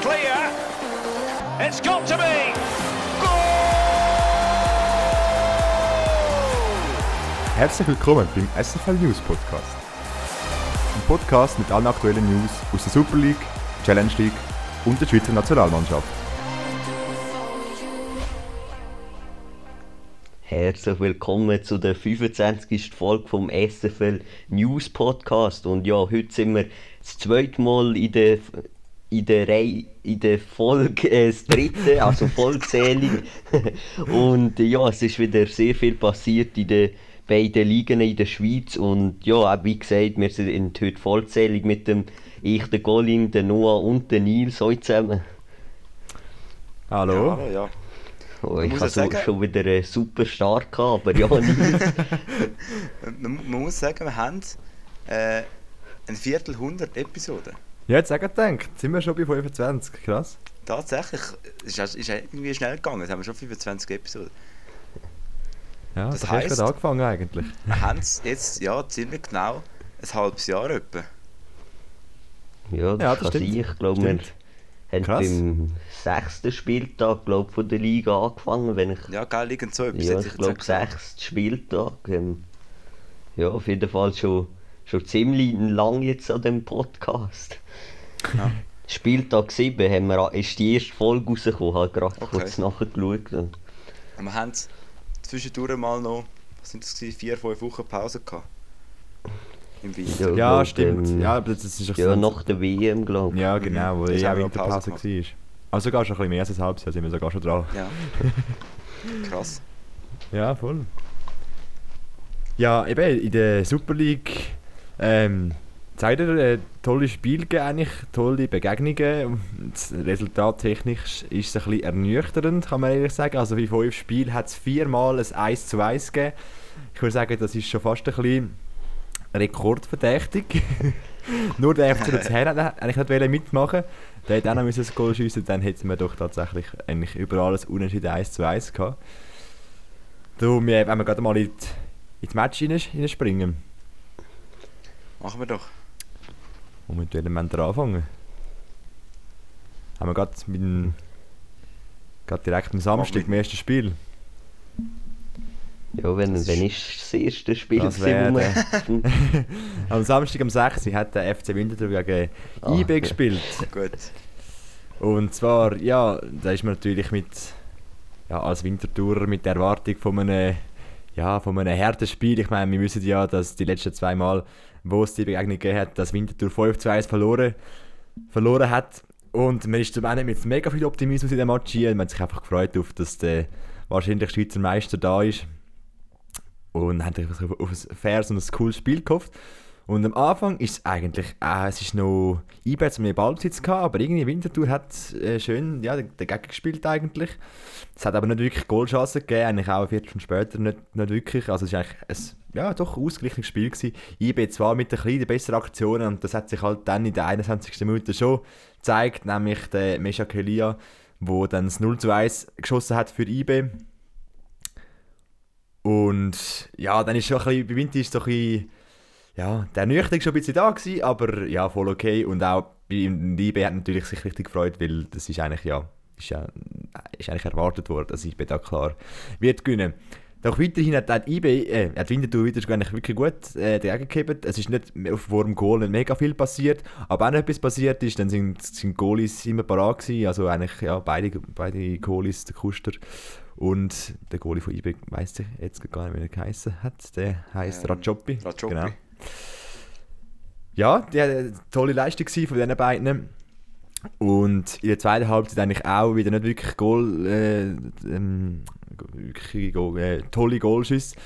clear. It's got to be. Herzlich willkommen beim SFL News Podcast. Ein Podcast mit allen aktuellen News aus der Super League, Challenge League und der Schweizer Nationalmannschaft. Herzlich willkommen zu der 25. Folge vom SFL News Podcast. Und ja, heute sind wir das zweite Mal in der, in der, Reihe, in der Folge, äh, das dritte, also vollzählig. Und ja, es ist wieder sehr viel passiert in den beiden Ligen in der Schweiz. Und ja, wie gesagt, wir sind heute vollzählig mit dem ich, der Colin, der Noah und der Nils heute zusammen. Hallo? Ja, ja. Oh, ich so, sagen- schon wieder einen super Start gehabt, aber ja, Nils. Man, muss sagen, wir haben äh, ein Viertel hundert Episoden. Ja, jetzt auch gedacht, sind wir schon bei 25, krass. Tatsächlich, es ist, ist irgendwie schnell gegangen. Jetzt haben wir schon 25 Episoden. Ja, Das das, hast heisst- gerade angefangen eigentlich. Wir haben es jetzt ja, ziemlich genau ein halbes Jahr etwa. Ja, das, Ja, das kann stimmt. Ich glaube, wir haben Krass. beim sechsten Spieltag glaub, von der Liga angefangen. Wenn ich, Ja, gell, liegend so etwas. ja, ich glaube, gesagt. sechster Spieltag. Ähm, ja, auf jeden Fall schon, schon ziemlich lang jetzt an dem Podcast. Ja. Spieltag 7 haben wir, ist die erste Folge rausgekommen, habe gerade Okay. kurz nachgeschaut. Und, Und wir haben zwischendurch mal noch, was sind das gewesen, vier, fünf Wochen Pause gehabt. Im Winter. Ja, glaub, stimmt. ähm, ja, aber das ist ja, so- nach der WM, glaube ich. Ja, genau, wo Das ja Winterpause Pause war. Also sogar schon ein bisschen mehr als ein halbes Jahr sind wir sogar schon dran. Ja. Krass. Ja, voll. Ja, eben in der Super League ähm, zeigt er äh, tolle gegeben, eigentlich, tolle Begegnungen. Das Resultattechnisch ist es ein bisschen ernüchternd, kann man ehrlich sagen. Also wie fünf Spiele hat es viermal ein 1 zu 1 gegeben. Ich würde sagen, das ist schon fast ein bisschen rekordverdächtig. Nur der FC Luzern hat eigentlich nicht mitmachen Der hätte auch noch ein Goal schiessen dann hätten wir doch tatsächlich eigentlich überall ein Unentschieden 1 zu 1 gehabt. Wir, wenn wir gerade mal in die, ins Match rein- reinspringen. Machen wir doch. Und mit welchem Moment anfangen? Haben wir gerade mit dem, gerade direkt am Samstag im ersten Spiel. Ja, wenn, Das wenn ist- das erste Spiel, Das gewesen, wäre wir... Am Samstag am 6. hat der FC Winterthur gegen Ah, IB ja. gespielt. Gut. Und zwar, ja, da ist man natürlich mit, ja, als Wintertourer mit der Erwartung von einem, ja, von einem harten Spiel. Ich meine, wir wissen ja, dass die letzten zwei Mal, wo es die Begegnung gegeben hat, dass Winterthur 5 zu 1 verloren, verloren hat. Und man ist zum einen mit mega viel Optimismus in dem Match hier. Man hat sich einfach gefreut, auf, dass der wahrscheinlich Schweizer Meister da ist. Und hat einfach auf ein faires und ein cooles Spiel gehofft. Und am Anfang ist es eigentlich, äh, es ist noch IB hat mehr Ballbesitz gehabt, aber irgendwie Winterthur hat äh, schön ja, dagegen gespielt eigentlich. Es hat aber nicht wirklich Goalchancen gegeben, eigentlich auch eine Viertelstunde später nicht, nicht wirklich. Also es war eigentlich ein ja, doch ausgeglichenes Spiel gewesen. IB zwar mit ein bisschen besseren Aktionen und das hat sich halt dann in der 21. Minute schon gezeigt, nämlich der Mesha Kelia, wo dann das 0 zu 1 geschossen hat für IB. Und ja, dann ist schon ein bisschen, bei Winter ist so ein bisschen, ja, der Nüchtern schon ein bisschen da gewesen, aber ja, voll okay. Und auch bei IB hat natürlich sich richtig gefreut, weil das ist eigentlich, ja, ist ja, ist eigentlich erwartet worden, dass IB da klar wird gewinnen. Doch weiterhin hat hat IB, äh, hat Winterthur wieder eigentlich wirklich gut äh, dagegen gehabt. Es ist nicht auf vor dem Goal nicht mega viel passiert, aber wenn etwas passiert ist, dann sind, sind Goalies immer parat gewesen. Also eigentlich, ja, beide, beide Goalies, der Kuster und der Goalie von IB, weiss ich jetzt gar nicht, wie er geheißen hat. Der heisst Ähm, Rajopi. Rajopi. Genau. Ja, die eine tolle Leistung von diesen beiden. Und in der zweiten Halbzeit eigentlich auch wieder nicht wirklich Goal, äh, ähm, wirklich Goal, äh, tolle Goalschüsse.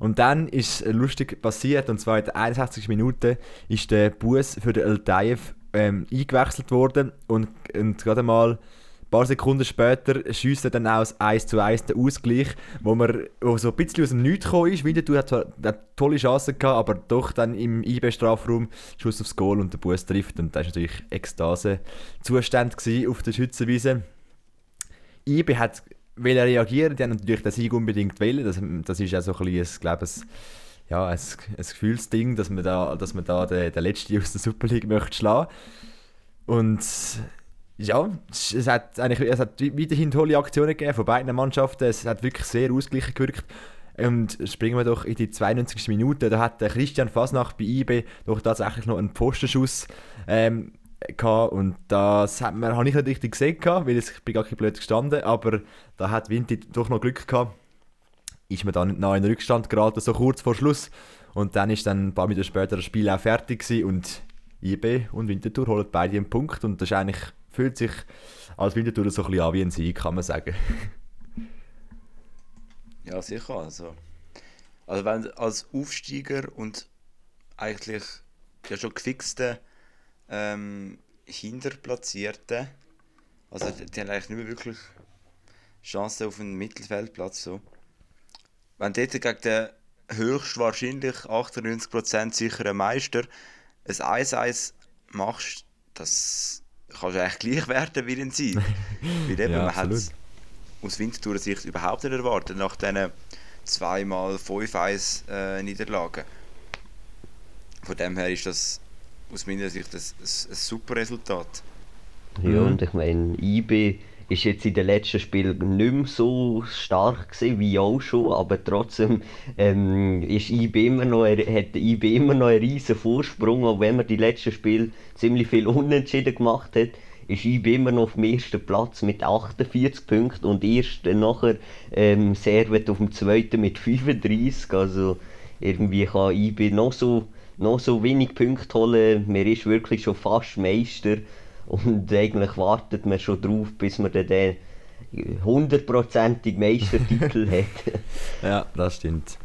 Und dann ist lustig passiert, und zwar in der 61. Minute ist der Bus für den Eltaev ähm, eingewechselt worden und, und gerade mal ein paar Sekunden später schießt er dann auch das 1 zu 1 den Ausgleich, wo man wo so ein bisschen aus dem Nichts gekommen ist. Winterthur hat zwar hat tolle Chancen gehabt, aber doch dann im IB-Strafraum Schuss aufs Goal und der Bus trifft. Und da war natürlich Ekstase-Zustand auf der Schützenwiese. IB hat wollen reagieren, die haben natürlich den Sieg unbedingt wollen. Das, das ist auch so ein bisschen, glaube ich, ja, ein, ein Gefühlsding, dass man da, dass man da den, den Letzten aus der Super League möchte schlagen. Und ja, es hat, eigentlich, es hat weiterhin tolle Aktionen gegeben von beiden Mannschaften. Es hat wirklich sehr ausgeglichen gewirkt. Und springen wir doch in die 92. Minute. Da hat Christian Fasnacht bei IB doch tatsächlich noch einen Postenschuss ähm, gehabt. Und das hat man, habe ich nicht richtig gesehen, gehabt, weil ich bin gar nicht blöd gestanden. Aber da hat Vinti doch noch Glück gehabt. Ist man dann nicht noch in den Rückstand geraten, so kurz vor Schluss. Und dann ist dann ein paar Minuten später das Spiel auch fertig gewesen und IB und Winterthur holen beide einen Punkt. Und das ist eigentlich, fühlt sich als Winterthur so ein bisschen an wie ein Sieg, kann man sagen. Ja, sicher. Also, also wenn als Aufsteiger und eigentlich ja schon gefixte ähm, Hinterplatzierte, also die, die haben eigentlich nicht mehr wirklich Chancen auf einen Mittelfeldplatz. So. Wenn dort gegen den höchstwahrscheinlich 98% sicheren Meister ein 1-1 machst, das kannst du eigentlich gleich werden wie ein Sieg. Weil eben, Ja, man hat aus Winterthur Sicht überhaupt nicht erwartet, nach diesen zweimal 5-1 äh, Niederlagen. Von dem her ist das aus meiner Sicht ein, ein, ein super Resultat. Ja, Mhm. und ich meine, IB ist jetzt in den letzten Spielen nicht mehr so stark gewesen, wie auch schon, aber trotzdem ähm, ist IB immer noch, hat IB immer noch einen riesen Vorsprung, auch wenn man die letzten Spiele ziemlich viel Unentschieden gemacht hat, ist IB immer noch auf dem ersten Platz mit 48 Punkten und erst nachher ähm, Servet auf dem zweiten mit 35, also irgendwie kann IB noch so, noch so wenig Punkte holen, man ist wirklich schon fast Meister und eigentlich wartet man schon drauf, bis man dann den hundertprozentig Meistertitel hat. Ja, das stimmt.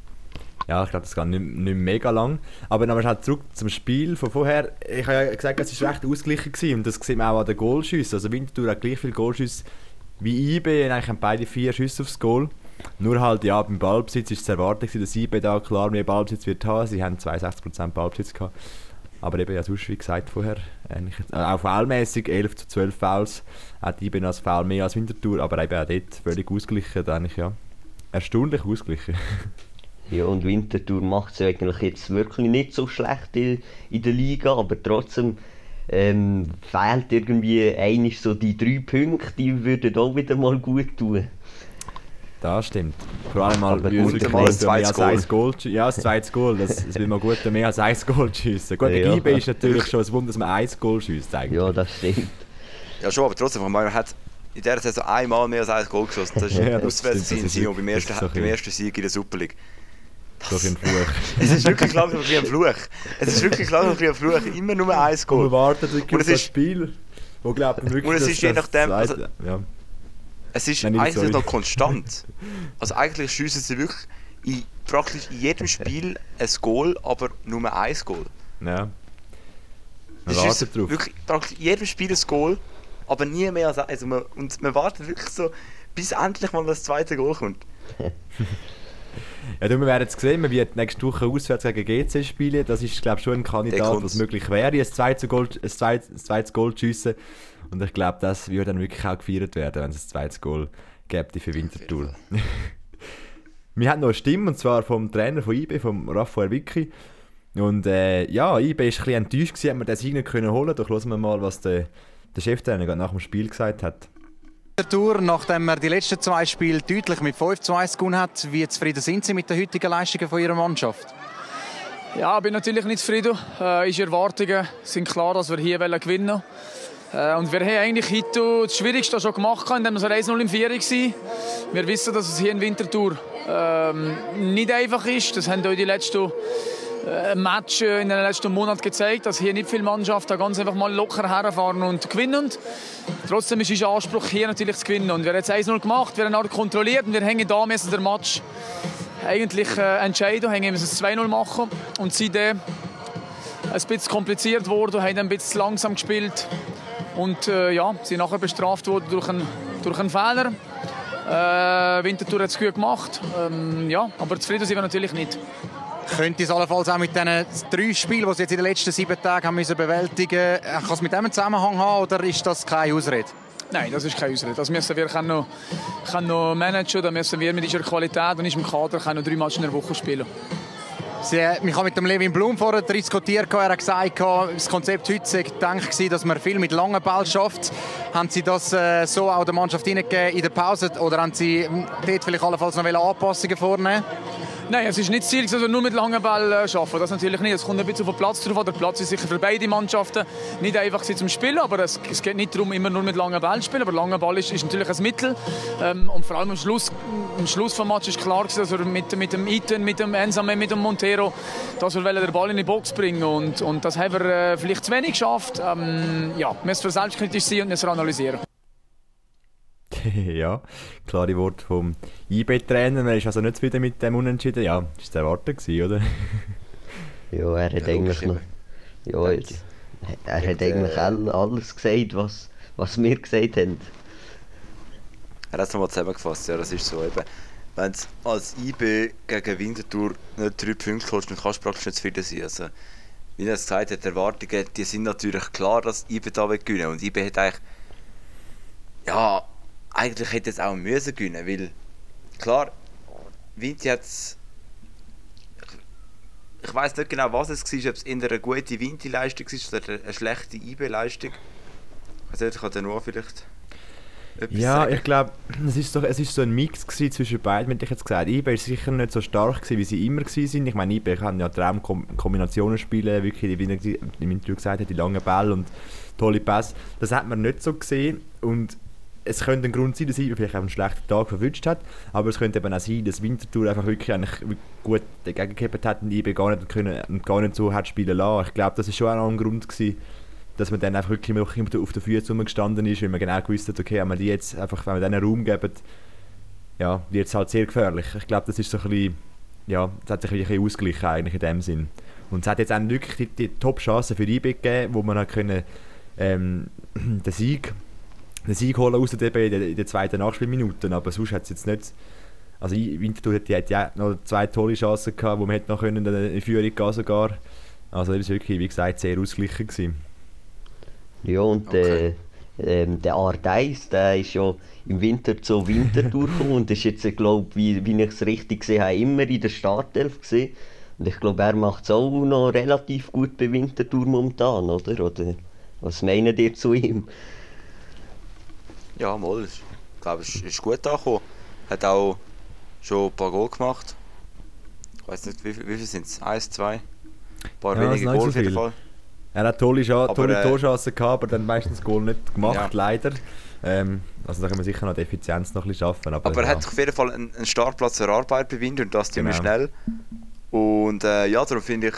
Ja, ich glaube, das geht nicht, nicht mega lang. Aber nochmal schnell zurück zum Spiel von vorher. Ich habe ja gesagt, es war recht ausgeglichen gewesen, und das sieht man auch an den Goalschüssen. Also Winterthur hat gleich viele Goalschüsse wie IB, und eigentlich haben beide vier Schüsse aufs Goal. Nur halt, ja, beim Ballbesitz ist es zu erwarten, dass IB da klar mehr Ballbesitz wird haben. Sie haben 62% Ballbesitz gehabt. Aber eben, ja, sonst, wie gesagt vorher, eigentlich, äh, auch foulmäßig 11 zu 12 Fouls. Hat IB noch als Foul mehr als Winterthur, aber eben auch dort völlig ausgeglichen, eigentlich, ja. Erstaunlich ausgeglichen. Ja, und Winterthur macht es eigentlich jetzt wirklich nicht so schlecht in, in der Liga, aber trotzdem ähm, fehlt irgendwie einig so die drei Punkte, die würden auch wieder mal gut tun. Das stimmt. Vor allem mal, gut, uns mal mehr zweites als Goal. ein Goal schiessen. Ja, das zweite Goal. Das, das will man gut mehr als ein Goal schiessen. Gut, Ja. der IB ist natürlich schon ein Wunder, dass man ein Goal schießt eigentlich. Ja, das stimmt. Ja schon, aber trotzdem, ich meine, man hat in dieser Saison einmal mehr als ein Goal geschossen. Das ist Ja, das auswärts stimmt, in das ist Sino beim wirklich- ersten, das so beim ersten Sieg in der Super League. So ein Fluch. Es ist wirklich langsam wie ein Fluch. Es ist wirklich langsam wie ein Fluch. Immer nur ein Und Goal. wir warten Und es das ist- Spiel. Wo glaubt man wirklich, Und es ist je das nachdem, also- ja. Es ist Nein, eigentlich sorry. noch konstant. Also eigentlich schiessen sie wirklich in praktisch in jedem Spiel ein Goal, aber nur ein Goal. ja. Man wartet drauf. Wirklich praktisch in jedem Spiel ein Goal, aber nie mehr als eins. Also man, und man wartet wirklich so, bis endlich mal das zweite Goal kommt. Ja, du, wir werden es sehen, wir werden nächste Woche auswärts gegen GC spielen. Das ist, glaube ich, schon ein Kandidat, was möglich wäre, ein zweites Goal, ein zweites, ein zweites Goal zu schiessen. Und ich glaube, das würde dann wirklich auch gefeiert werden, wenn es ein zweites Goal gäbe für Winterthur. wir haben noch eine Stimme, und zwar vom Trainer von IB, vom Raphael Vicky. Und äh, ja, IB war ein bisschen enttäuscht, gewesen, hat man den Sieg nicht können holen. Doch hören wir mal, was der, der Cheftrainer gerade nach dem Spiel gesagt hat. der Tour, nachdem er die letzten zwei Spiele deutlich mit 5 zu 1 gewonnen hat. Wie zufrieden sind Sie mit den heutigen Leistungen von Ihrer Mannschaft? Ja, ich bin natürlich nicht zufrieden. Äh, unsere Erwartungen sind klar, dass wir hier gewinnen wollen. Äh, und wir haben eigentlich heute das Schwierigste schon gemacht, indem wir 1-0 im Vier waren. Wir wissen, dass es hier in Winterthur ähm, nicht einfach ist. Das haben auch die letzten äh, Match in den letzten Monaten gezeigt, dass hier nicht viele Mannschaften ganz einfach mal locker herfahren und gewinnen. Trotzdem ist unser Anspruch hier natürlich zu gewinnen. Und wir haben jetzt 1-0 gemacht, wir haben auch kontrolliert und wir hängen da müssen der Match eigentlich äh, entscheiden, haben müssen es 2-0 machen und seitdem ein bisschen kompliziert worden, haben ein bisschen langsam gespielt und äh, ja, sind nachher bestraft worden durch einen, durch einen Fehler. Äh, Winterthur hat es gut gemacht, ähm, ja, aber zufrieden sind wir natürlich nicht. Könnte es allenfalls auch mit diesen drei Spielen, die Sie jetzt in den letzten sieben Tagen haben müssen bewältigen mussten, kann es mit dem einen Zusammenhang haben oder ist das keine Ausrede? Nein, das ist keine Ausrede. Das müssen wir können noch, können noch managen. Da müssen wir mit unserer Qualität und unserem Kader können noch drei Matches in der Woche spielen. Sie, ich habe mit dem Levin Blum vorher diskutiert. Er hat gesagt, das Konzept heute sei gedacht, dass man viel mit langen Ball schafft. Haben Sie das äh, so auch der Mannschaft in der Pause oder haben Sie dort vielleicht allenfalls noch Anpassungen vornehmen? Nein, es ist nicht das Ziel, dass wir nur mit langen Bällen arbeiten. Das natürlich nicht. Es kommt ein bisschen auf den Platz drauf. Der Platz ist sicher für beide Mannschaften nicht einfach zum Spielen, aber es, es geht nicht darum, immer nur mit langen Bällen zu spielen. Aber langer Ball ist, ist natürlich ein Mittel. Ähm, und vor allem am Schluss, am Schluss des Matches ist klar, dass wir mit, mit dem Iten, mit dem Ensame, mit dem Montero, dass wir den Ball in die Box bringen und, und das haben wir äh, vielleicht zu wenig geschafft. Ähm, ja, wir müssen selbstkritisch sein und müssen analysieren. ja, klare Worte vom IB-Trainer. Er ist also nicht zufrieden mit dem Unentschieden. Ja, das war erwartet, oder? ja, er hat ja, eigentlich noch... Ja, jetzt, er hat eigentlich äh, alles gesagt, was, was wir gesagt haben. Er hat es nochmal zusammengefasst, ja, das ist so eben. Wenn du als IB gegen Winterthur nicht drei Punkte holst, dann kannst du praktisch nicht zufrieden sein. Also, wie er es gesagt hat, die Erwartungen, die sind natürlich klar, dass IB da gewinnen Und IB hat eigentlich... Ja, eigentlich hätte es auch müssen gewinnen, weil klar, Vinti hat ich weiß nicht genau, was es war, ob es in eine gute Vinti-Leistung war oder eine schlechte IB-Leistung. Also ich kann nur vielleicht ja, sagen. ich glaube, es ist so, es ist so ein Mix zwischen beiden, hätte ich jetzt gesagt. IB war sicher nicht so stark gewesen, wie sie immer waren. Ich meine, IB kann ja Traumkombinationen spielen, wirklich, wie im Interview gesagt hat, die langen Bälle und tolle Pässe. Das hat man nicht so gesehen und es könnte ein Grund sein, dass Iber vielleicht einen schlechten Tag verwünscht hat, aber es könnte eben auch sein, dass Winterthur einfach wirklich eigentlich gut dagegen gegeben hat und Iber gar nicht, können, gar nicht so hat spielen lassen. Ich glaube, das war schon auch ein Grund gewesen, dass man dann einfach wirklich immer auf den Füßen gestanden ist, weil man genau gewusst hat, okay, wenn wir die jetzt einfach, wenn wir denen Raum geben, ja, wird es halt sehr gefährlich. Ich glaube, das ist so ein bisschen, ja, das hat sich ein bisschen ausgeglichen eigentlich in dem Sinn. Und es hat jetzt auch wirklich die, die Top-Chancen für IB gegeben, wo man halt können, ähm, den Sieg den Sieg holen aus der DB in den zweiten Nachspielminuten, aber sonst hat es jetzt nicht... Also Winterthur hat, hat ja noch zwei tolle Chancen gehabt, wo man hätte noch können in Führung gehen sogar. Also das war wirklich, wie gesagt, sehr ausgeglichen. Gewesen. Ja und okay. äh, ähm, der R1, der ist ja im Winter zur Wintertour gekommen und ist jetzt, glaube wie, wie ich es richtig gesehen habe, immer in der Startelf gesehen. Und ich glaube, er macht es auch noch relativ gut bei Wintertour momentan, oder? Oder was meinen ihr zu ihm? Ja, mal. Ich glaube, es ist gut angekommen. Hat auch schon ein paar Goal gemacht. Ich weiß nicht, wie, wie viele sind es? Eins, zwei? Ein paar ja, wenige Goal so auf jeden Fall. Er hat tolle, Scha aber, tolle äh, Torchancen gehabt, aber dann meistens Goal nicht gemacht, ja. leider. Ähm, also da können wir sicher noch die Effizienz noch ein bisschen schaffen. Aber, aber er ja. hat auf jeden Fall einen, einen Startplatz erarbeitet bei Winter und das ziemlich genau. schnell. Und äh, ja, darum finde ich,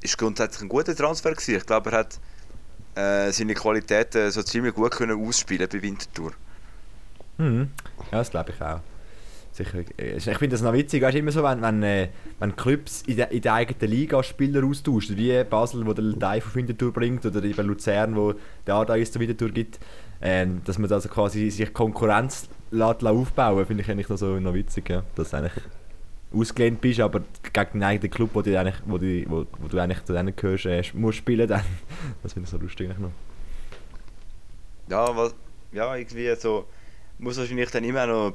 ist grundsätzlich ein guter Transfer gewesen. Ich glaube, er hat äh, seine Qualitäten so ziemlich gut können ausspielen bei Winterthur. Mhm. Ja, das glaube ich auch. Sicher. Ich finde das noch witzig, weißt, immer so, wenn, wenn, äh, wenn Clubs in der, in der eigenen Liga Spieler austauschen, wie Basel, wo der Teil von Winterthur bringt, oder eben Luzern, wo der Ardais zur Winterthur gibt, äh, dass man also quasi sich Konkurrenz lässt, aufbauen finde ich eigentlich noch, so, noch witzig. Ja. Das eigentlich ausgelehnt bist, aber gegen den eigenen Club, wo wo wo, wo du eigentlich zu denen gehörst, äh, musst spielen, dann. Das finde ich so lustig noch. Ja, was, ja, irgendwie so, muss wahrscheinlich dann immer noch,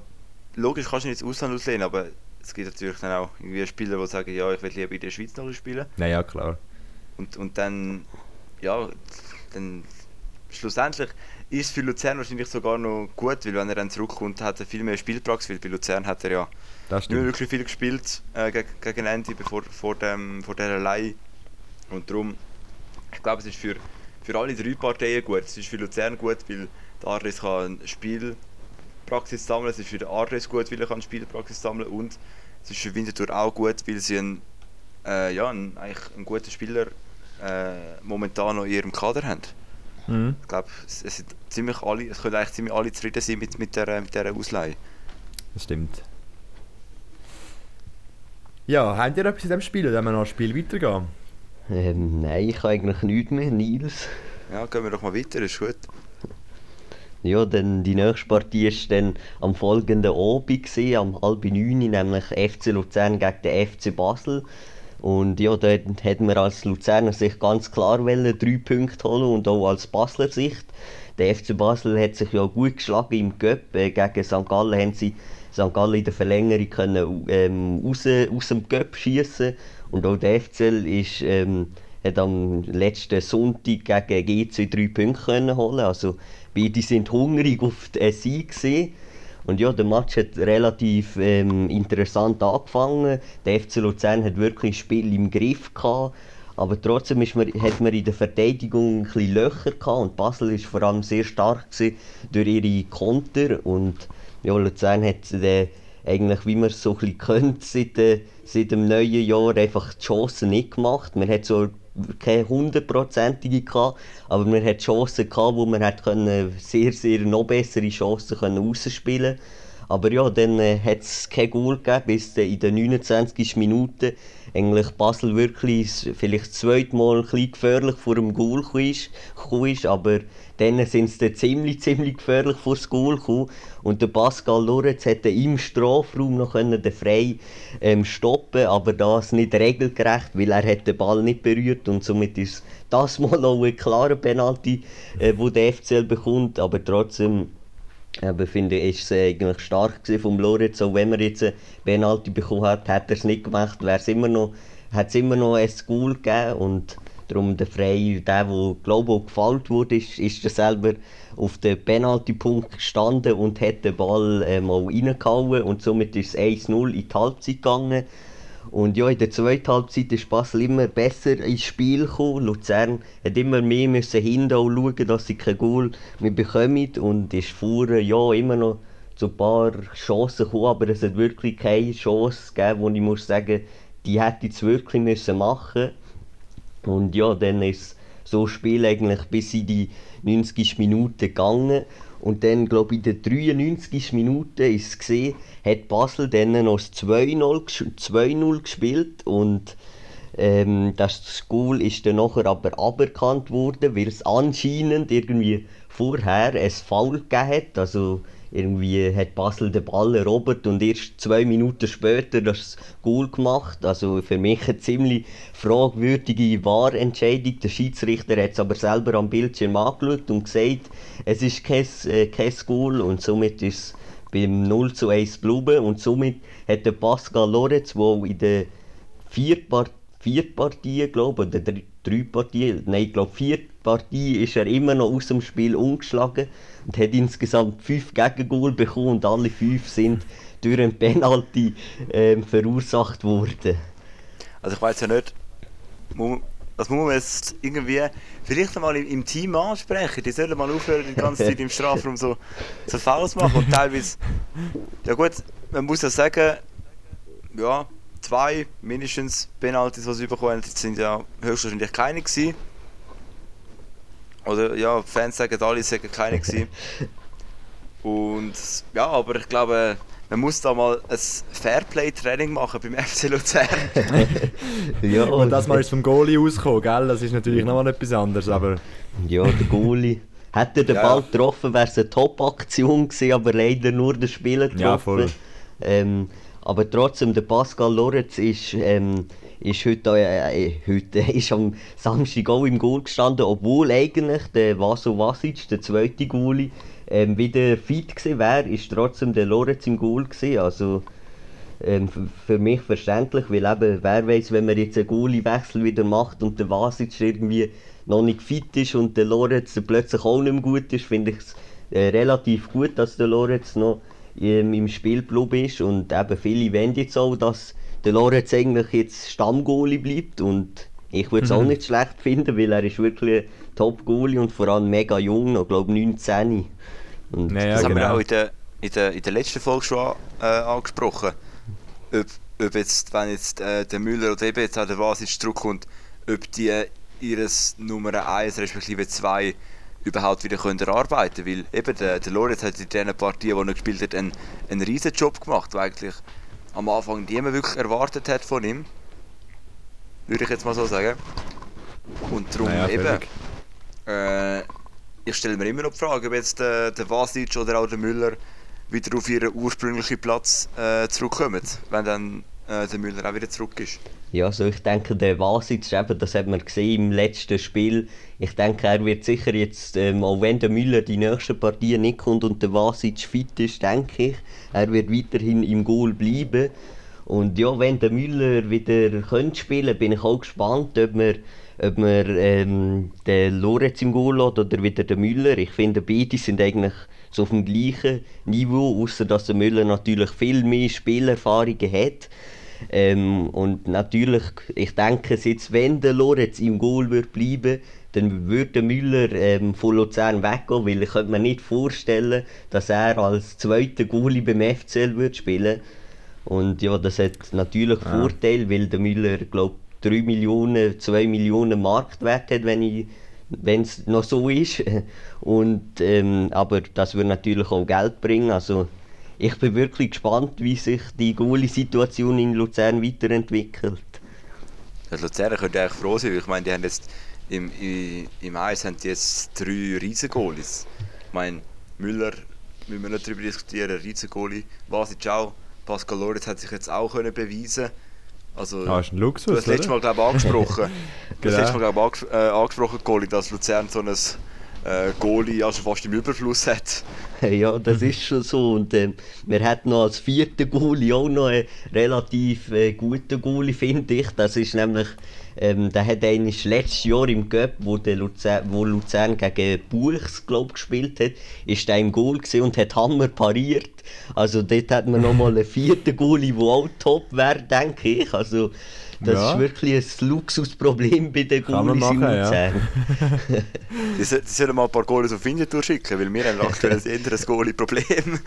logisch kannst du nicht ins Ausland auslehnen, aber es gibt natürlich dann auch irgendwie Spieler, die sagen, ja, ich will lieber in der Schweiz noch spielen. Naja, klar. Und, und dann, ja, dann schlussendlich ist es für Luzern wahrscheinlich sogar noch gut, weil wenn er dann zurückkommt, hat er viel mehr Spielpraxis, weil bei Luzern hat er ja nicht wirklich viel gespielt äh, gegen, gegen Ende bevor, vor, dem, vor dieser Leihe. Und darum, ich glaube, es ist für, für alle drei Parteien gut. Es ist für Luzern gut, weil der Arres kann Spielpraxis sammeln, es ist für den Arres gut, weil er kann Spielpraxis sammeln und es ist für Winterthur auch gut, weil sie einen, äh, ja, einen, eigentlich einen guten Spieler äh, momentan noch in ihrem Kader haben. Mhm. Ich glaube, es, es, sind ziemlich alle, es können eigentlich ziemlich alle zufrieden sein mit, mit, der, mit dieser Ausleihe. Das stimmt. Ja, habt ihr etwas in diesem Spiel, oder wir noch ein Spiel weitergehen? Ähm, nein, ich habe eigentlich nichts mehr, Nils. Ja, gehen wir doch mal weiter, ist gut. Ja, dann die nächste Partie war dann am folgenden Abend, gewesen, am halb neun, nämlich FC Luzern gegen den FC Basel. Und ja, dort hätten wir als Luzerner sich ganz klar wollen, drei Punkte holen und auch als Basler Sicht. Der FC Basel hat sich ja gut geschlagen im Göpp. Äh, gegen St. Gallen haben sie St. Gallen in der Verlängerung können, ähm, raus, aus dem Göpp schießen und auch der FCL ist, ähm, hat am letzten Sonntag gegen GC drei Punkte können holen. Also beide sind hungrig auf den Sieg. Und ja, der Match hat relativ ähm, interessant angefangen. Der FC Luzern hat wirklich das Spiel im Griff gehabt. Aber trotzdem ist man, hat man in der Verteidigung ein bisschen Löcher gehabt. Und Basel ist vor allem sehr stark durch ihre Konter. Und ja, Luzern hat äh, eigentlich, wie man es so ein kennt, seit, seit dem neuen Jahr einfach die Chancen nicht gemacht. Man hat so keine hundertprozentige gehabt, aber man hat Chancen gehabt, wo man hat können sehr, sehr noch bessere Chancen können rausspielen aber ja, dann äh, hat es kein Goal gegeben, bis äh, in den 29. Minuten eigentlich Basel wirklich vielleicht das zweite Mal ein gefährlich vor dem Goal ist, aber dann sind sie ziemlich, ziemlich gefährlich vor das Goal gekommen und der Pascal Lorenz hätte im Strafraum noch können den frei ähm, stoppen aber das nicht regelgerecht, weil er hat den Ball nicht berührt und somit ist das mal auch ein klarer Penalty, äh, wo der FCL bekommt, aber trotzdem aber finde ich, ist es eigentlich stark vom Lorenz, auch wenn er jetzt einen Penalty bekommen hat, hat er es nicht gemacht, wäre es immer noch, hat es immer noch ein Goal gegeben. Und darum der Frey, der, der glaube ich gefällt wurde, ist, ist er selber auf den Penaltypunkt gestanden und hat den Ball äh, mal reingehauen und somit ist es 1-0 in die Halbzeit gegangen und ja, in der zweiten Halbzeit ist Basel immer besser ins Spiel gekommen. Luzern hat immer mehr müssen hinten schauen, dass sie kein Goal mehr bekommen. Und ist vorher ja immer noch zu ein paar Chancen gekommen, aber es hat wirklich keine Chance gegeben, wo ich muss sagen, die hätte es wirklich müssen machen Und ja, dann ist so ein Spiel eigentlich bis in die 90 Minuten gegangen. Und dann, glaube ich, in der 93. Minute ist es gesehen, hat Basel dann noch 2-0 gespielt und ähm, das Goal ist dann nachher aber aberkannt worden, weil es anscheinend irgendwie vorher ein Foul gegeben hat. Also irgendwie hat Basel den Ball erobert und erst zwei Minuten später das Goal gemacht. Also für mich eine ziemlich fragwürdige Wahrentscheidung. Der Schiedsrichter hat es aber selber am Bildschirm angeschaut und gesagt, es ist kein, äh, kein Goal und somit ist es beim 0 zu 1 geblieben und somit hat der Pascal Lorenz, der in der vier, Part vier Partien, glaube oder drei, drei Partien, nein, ich glaube vier Partien ist er immer noch aus dem Spiel umgeschlagen und hat insgesamt fünf Gegengol bekommen und alle fünf sind durch einen Penalty äh, verursacht worden. Also ich weiß ja nicht, das muss man jetzt irgendwie vielleicht einmal im, Team ansprechen. Die sollen mal aufhören, die ganze Zeit im Strafraum so, so Fouls machen. Und teilweise, ja gut, man muss ja sagen, ja, zwei mindestens Penalties, die sie bekommen, sind ja höchstwahrscheinlich keine gewesen. Oder ja, Fans sagen alle, es sagen keine gewesen. Und ja, aber ich glaube, man muss da mal ein Fairplay-Training machen beim FC Luzern. ja, und das mal ist vom Goalie ausgekommen, gell? Das ist natürlich noch mal etwas anderes, aber... Ja, der Goalie... Hätte er den ja, Ball getroffen, wäre es eine Top-Aktion gewesen, aber leider nur der Spieler getroffen. Ja, voll. Ähm, aber trotzdem, der Pascal Lorenz ist, ähm, ist heute, äh, äh heute ist am Samstag auch im Goal gestanden, obwohl eigentlich der Vaso Vasic, der zweite Goalie, ähm, wieder fit gewesen wäre, ist trotzdem der Lorenz im Goal gewesen. Also ähm, für mich verständlich, weil eben, wer weiß, wenn man jetzt einen Goalie-Wechsel wieder macht und der Vasic irgendwie noch nicht fit ist und der Lorenz plötzlich auch nicht mehr gut ist, finde ich es äh, relativ gut, dass der Lorenz noch ähm, im Spielclub ist und eben viele wollen jetzt auch, dass der Lorenz eigentlich jetzt Stammgoalie bleibt und ich würde es auch mhm. nicht schlecht finden, weil er ist wirklich ein Top-Goalie und vor allem mega jung, noch glaube 19. Und naja, das genau. haben wir genau. auch in der, in der, in der letzten Folge schon äh, angesprochen. Ob, ob jetzt, wenn jetzt äh, der Müller oder eben jetzt auch der Vasic zurückkommt, ob die äh, ihres Nummer 1 respektive 2 überhaupt wieder können erarbeiten können. Weil eben der, der Lorenz hat in diesen Partien, die er gespielt hat, einen, einen riesen Job gemacht, der eigentlich am Anfang niemand wirklich erwartet hat von ihm. Würde ich jetzt mal so sagen. Und darum naja, eben. Äh, ich stelle mir immer noch die Frage, ob jetzt der, der Vasic oder auch der Müller wieder auf ihren ursprünglichen Platz äh, zurückkommen. Wenn dann äh, der Müller auch wieder zurück ist. Ja, also ich denke, der Vasic, eben, das hat man gesehen im letzten Spiel. Ich denke, er wird sicher jetzt, ähm, auch wenn der Müller die nächste Partie nicht kommt und der Vasic fit ist, denke ich, er wird weiterhin im Goal bleiben. Und ja, wenn der Müller wieder könnte spielen bin ich auch gespannt, ob wir, ob wir ähm, den Lorenz im Goal hat oder wieder der Müller. Ich finde, beide sind eigentlich so auf dem gleichen Niveau, außer dass der Müller natürlich viel mehr Spielerfahrungen hat. Ähm, und natürlich, ich denke, jetzt, wenn der Lorenz im Goal wird bleiben dann würde der Müller ähm, von Luzern weggehen, weil ich könnte mir nicht vorstellen, dass er als zweiter Goalie beim FCL wird spielen Und ja, das hat natürlich ja. Vorteil, weil der Müller, glaube 3 Millionen, 2 Millionen Marktwert hat, wenn ich wenn es noch so ist. Und, ähm, aber das würde natürlich auch Geld bringen. Also ich bin wirklich gespannt, wie sich die Goalie-Situation in Luzern weiterentwickelt. Ja, Luzern könnte eigentlich froh sein, weil ich meine, die haben jetzt im, im, Eis haben die jetzt drei Riesengoalies. Ich meine, Müller, müssen wir nicht darüber diskutieren, Riesengoalie, Vasic auch, Pascal Lorenz hat sich jetzt auch können beweisen also, ah, ist ein Luxus, du hast letztes Mal glaube angesprochen. Du hast letztes Mal glaube anges äh, angesprochen, Goalie, dass Luzern so ein äh, Goalie also fast im Überfluss hat. Ja, das ist schon so. Und äh, wir hatten noch als vierten Goalie auch noch einen relativ äh, guten Goalie, finde ich. Das ist nämlich, ähm, der hat eigentlich letztes Jahr im Cup, wo, Luzern, wo Luzern gegen Buchs, glaube gespielt hat, ist er im Goal und hat Hammer pariert. Also dort hat man nochmal einen vierten Goalie, der auch top wäre, denke ich. Also, das ja. ist wirklich ein Luxusproblem bei den Goalies in Luzern. Ja. die, sollen mal ein paar Goalies auf Indien durchschicken, weil wir haben aktuell ein Goalie-Problem.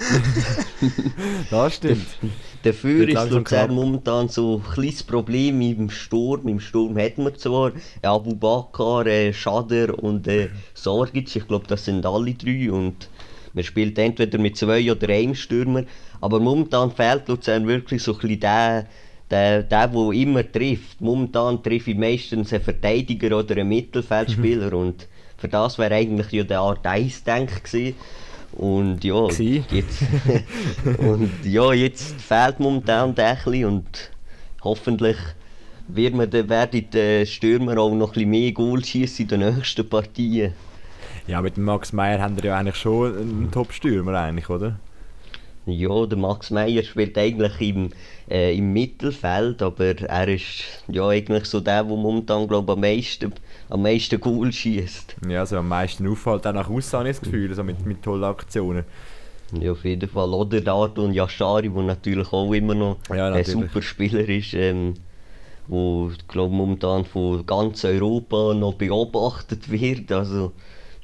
das stimmt. Dafür ist Luzern momentan so ein kleines Problem im Sturm. Im Sturm hätten wir zwar Abu Bakar, äh, Schader und äh, Sorgic, ich glaube das sind alle drei und man spielt entweder mit zwei oder einem Stürmer, aber momentan fehlt Luzern wirklich so ein bisschen der der, der, der immer trifft. Momentan treffe ich meistens einen Verteidiger oder einen Mittelfeldspieler mhm. und für das wäre eigentlich ja der Art Eisdenk gewesen. Und ja, jetzt, und ja, jetzt fehlt momentan der und hoffentlich wird man, werden die Stürmer auch noch ein bisschen mehr Goal schießen in den nächsten Partien. Ja, mit Max Meyer haben wir ja eigentlich schon einen Top-Stürmer eigentlich, oder? Ja, der Max Meyer spielt eigentlich im, äh, im Mittelfeld, aber er ist ja eigentlich so der, der momentan glaub, am meisten am meisten Goal schießt. Ja, also am meisten auffällt auch nach außen, das Gefühl, also mit, mit tollen Aktionen. Ja, auf jeden Fall. Oder Dart und Yashari, der natürlich auch immer noch ja, ein super Spieler ist, ähm, wo glaube momentan von ganz Europa noch beobachtet wird. Also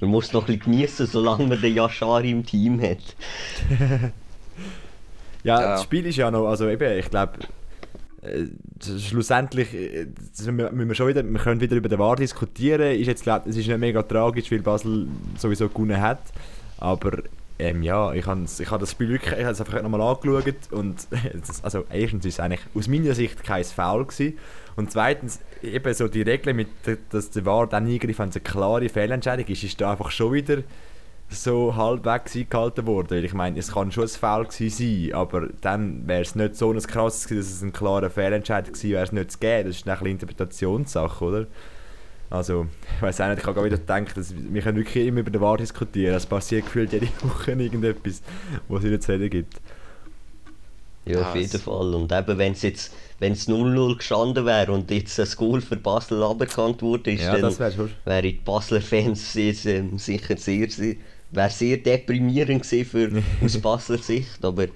man muss noch ein bisschen genießen, solange man den Yashari im Team hat. Ja, ja, das Spiel ist ja noch, also eben, ich glaube, äh, schlussendlich äh, müssen wir schon wieder, wir können wieder über den War diskutieren. Ist jetzt, glaub, es ist nicht mega tragisch, weil Basel sowieso gewonnen hat. Aber ähm, ja, ich habe ich hab das Spiel wirklich ich es einfach nochmal angeschaut und das, also erstens ist es eigentlich aus meiner Sicht kein Foul gewesen und zweitens eben so die Regel mit, dass der War dann eingreift, wenn es eine klare Fehlentscheidung ist, ist da einfach schon wieder so halbwegs eingehalten worden. Ich meine, es kann schon ein Foul sein, aber dann wäre es nicht so ein krasses gewesen, dass es ein klarer Fehlentscheid gewesen wäre, es nicht zu geben. Das ist eine Interpretationssache, oder? Also, ich weiß auch nicht, ich habe gerade wieder gedacht, dass wir können wirklich immer über den Wahr diskutieren. Es passiert gefühlt jede Woche irgendetwas, was es nicht zu reden gibt. Ja, auf jeden Fall. Und eben, wenn es jetzt wenn es 0-0 gestanden wäre und jetzt ein Goal für Basel aberkannt wurde, ist, ja, dann wären die Basler Fans ähm, sicher sehr, sehr wäre sehr deprimierend gewesen für, aus Basler Sicht. Aber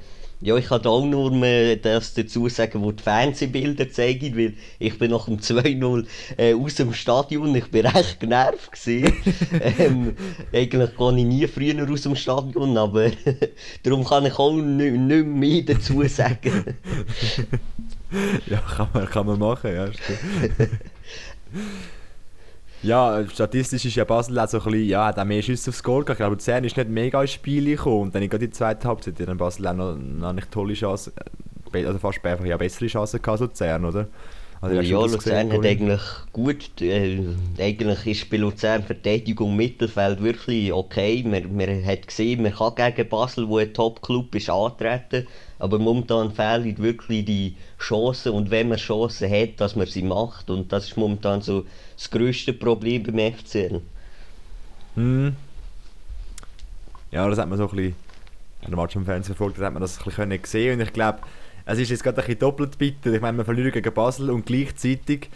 ja, ich kann auch nur mehr das dazu sagen, wo die Fernsehbilder zeigen, weil ich bin nach dem 2-0 äh, aus dem Stadion, ich bin recht genervt ähm, eigentlich gehe ich nie früher aus dem Stadion, aber darum kann ich auch nicht, nicht mehr dazu sagen. ja, kann man, kann man machen, ja. Ja, statistisch ist ja Basel auch so ein bisschen, ja, hat auch mehr Schüsse aufs Goal gehabt. Aber Luzern ist nicht mega ins Spiel gekommen. Und dann in die zweite Halbzeit hat Basel auch noch, noch nicht tolle Chancen, also fast einfach ja, bessere Chancen gehabt als Luzern, oder? Also, ja, das Luzern gesehen, hat eigentlich gut, äh, eigentlich ist bei Luzern Verteidigung Mittelfeld wirklich okay. Man, man hat gesehen, man kann gegen Basel, wo ein Top-Club ist, antreten. Aber momentan fehlen wirklich die Chancen und wenn man Chancen hat, dass man sie macht. Und das ist momentan so das grösste Problem beim FCL. Hm. Ja, das hat man so ein bisschen, wenn Match im Fernsehen verfolgt hat, hat man das ein bisschen können sehen und ich glaube, es ist jetzt gerade ein bisschen doppelt bitter. Ich meine, wir verlieren gegen Basel und gleichzeitig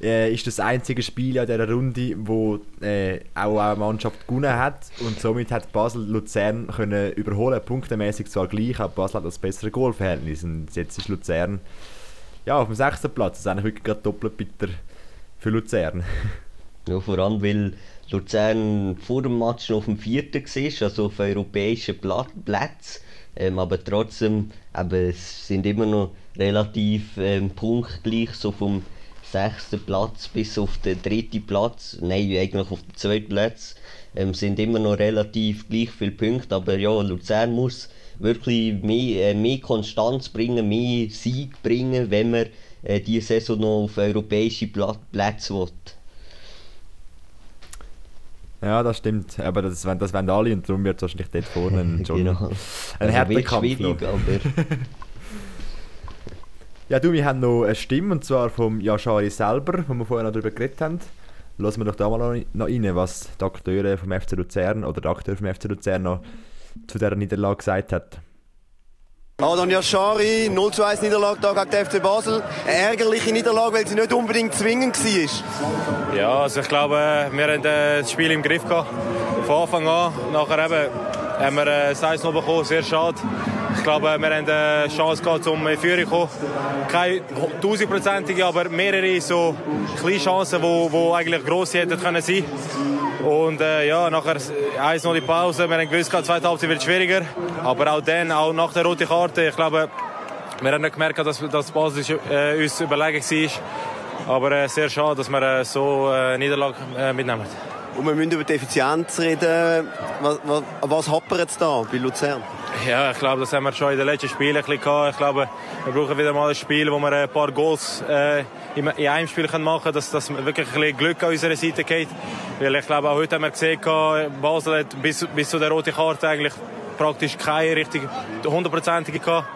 äh, ist das einzige Spiel in dieser Runde, wo äh, auch eine Mannschaft gewonnen hat und somit hat Basel Luzern können überholen, punktemäßig zwar gleich, aber Basel hat das bessere Goalverhältnis und jetzt ist Luzern ja, auf dem sechsten Platz. Das ist eigentlich wirklich gerade doppelt bitter für Luzern. Ja, vor allem, weil Luzern vor dem Match noch auf dem vierten war, also auf europäischen Plätzen. Ähm, aber trotzdem, eben, es sind immer noch relativ ähm, punktgleich, so vom sechsten Platz bis auf den dritten Platz. Nein, eigentlich auf den zweiten Platz. Ähm, sind immer noch relativ gleich viele Punkte. Aber ja, Luzern muss wirklich mehr, äh, mehr Konstanz bringen, mehr Sieg bringen, wenn man äh, diese Saison noch auf europäische Plätze will. Ja, das stimmt. Aber das, das wollen alle und darum wird es wahrscheinlich dort vorne ein, schon Genau. ein Also harter wird Kampf noch. Ja, du, wir haben noch eine Stimme und zwar vom Yashari selber, wo wir vorher noch darüber geredet haben. Lassen wir doch da mal noch- noch rein, was die Akteure vom FC Luzern oder der Akteur vom FC Luzern noch zu dieser Niederlage gesagt hat. Adon Yashari, 0 zu 1 Niederlage gegen den FC Basel. Eine ärgerliche Niederlage, weil sie nicht unbedingt zwingend war. Ja, also ich glaube, wir haben äh, das Spiel im Griff gehabt. Von Anfang an. Nachher eben, haben wir äh, das 1-0 bekommen, sehr schade. Ich glaube, wir haben eine Chance gehabt, um in Führung zu kommen. Keine tausendprozentige, aber mehrere so kleine Chancen, die wo eigentlich grosse hätten können sein. Und äh, ja, nachher 1-0 die Pause. Wir haben gewusst, die zweite Halbzeit wird schwieriger. Aber auch dann, auch nach der roten Karte, ich glaube, wir haben nicht gemerkt, dass, dass Basel äh, uns überlegen war. Aber äh, sehr schade, dass wir äh, so äh, Niederlage äh, mitnehmen. Und wir müssen über die Effizienz reden. Was, was, was hapert es da bei Luzern? Ja, ich glaube, das haben wir schon in den letzten Spielen ein bisschen gehabt. Ich glaube, wir brauchen wieder mal ein Spiel, wo wir ein paar Goals äh, in in einem Spiel machen können, dass, dass wirklich ein bisschen Glück an unserer Seite geht. Weil ich glaube, auch heute haben wir gesehen, Basel hat bis, bis zu der roten Karte eigentlich praktisch keine richtig hundertprozentige gehabt.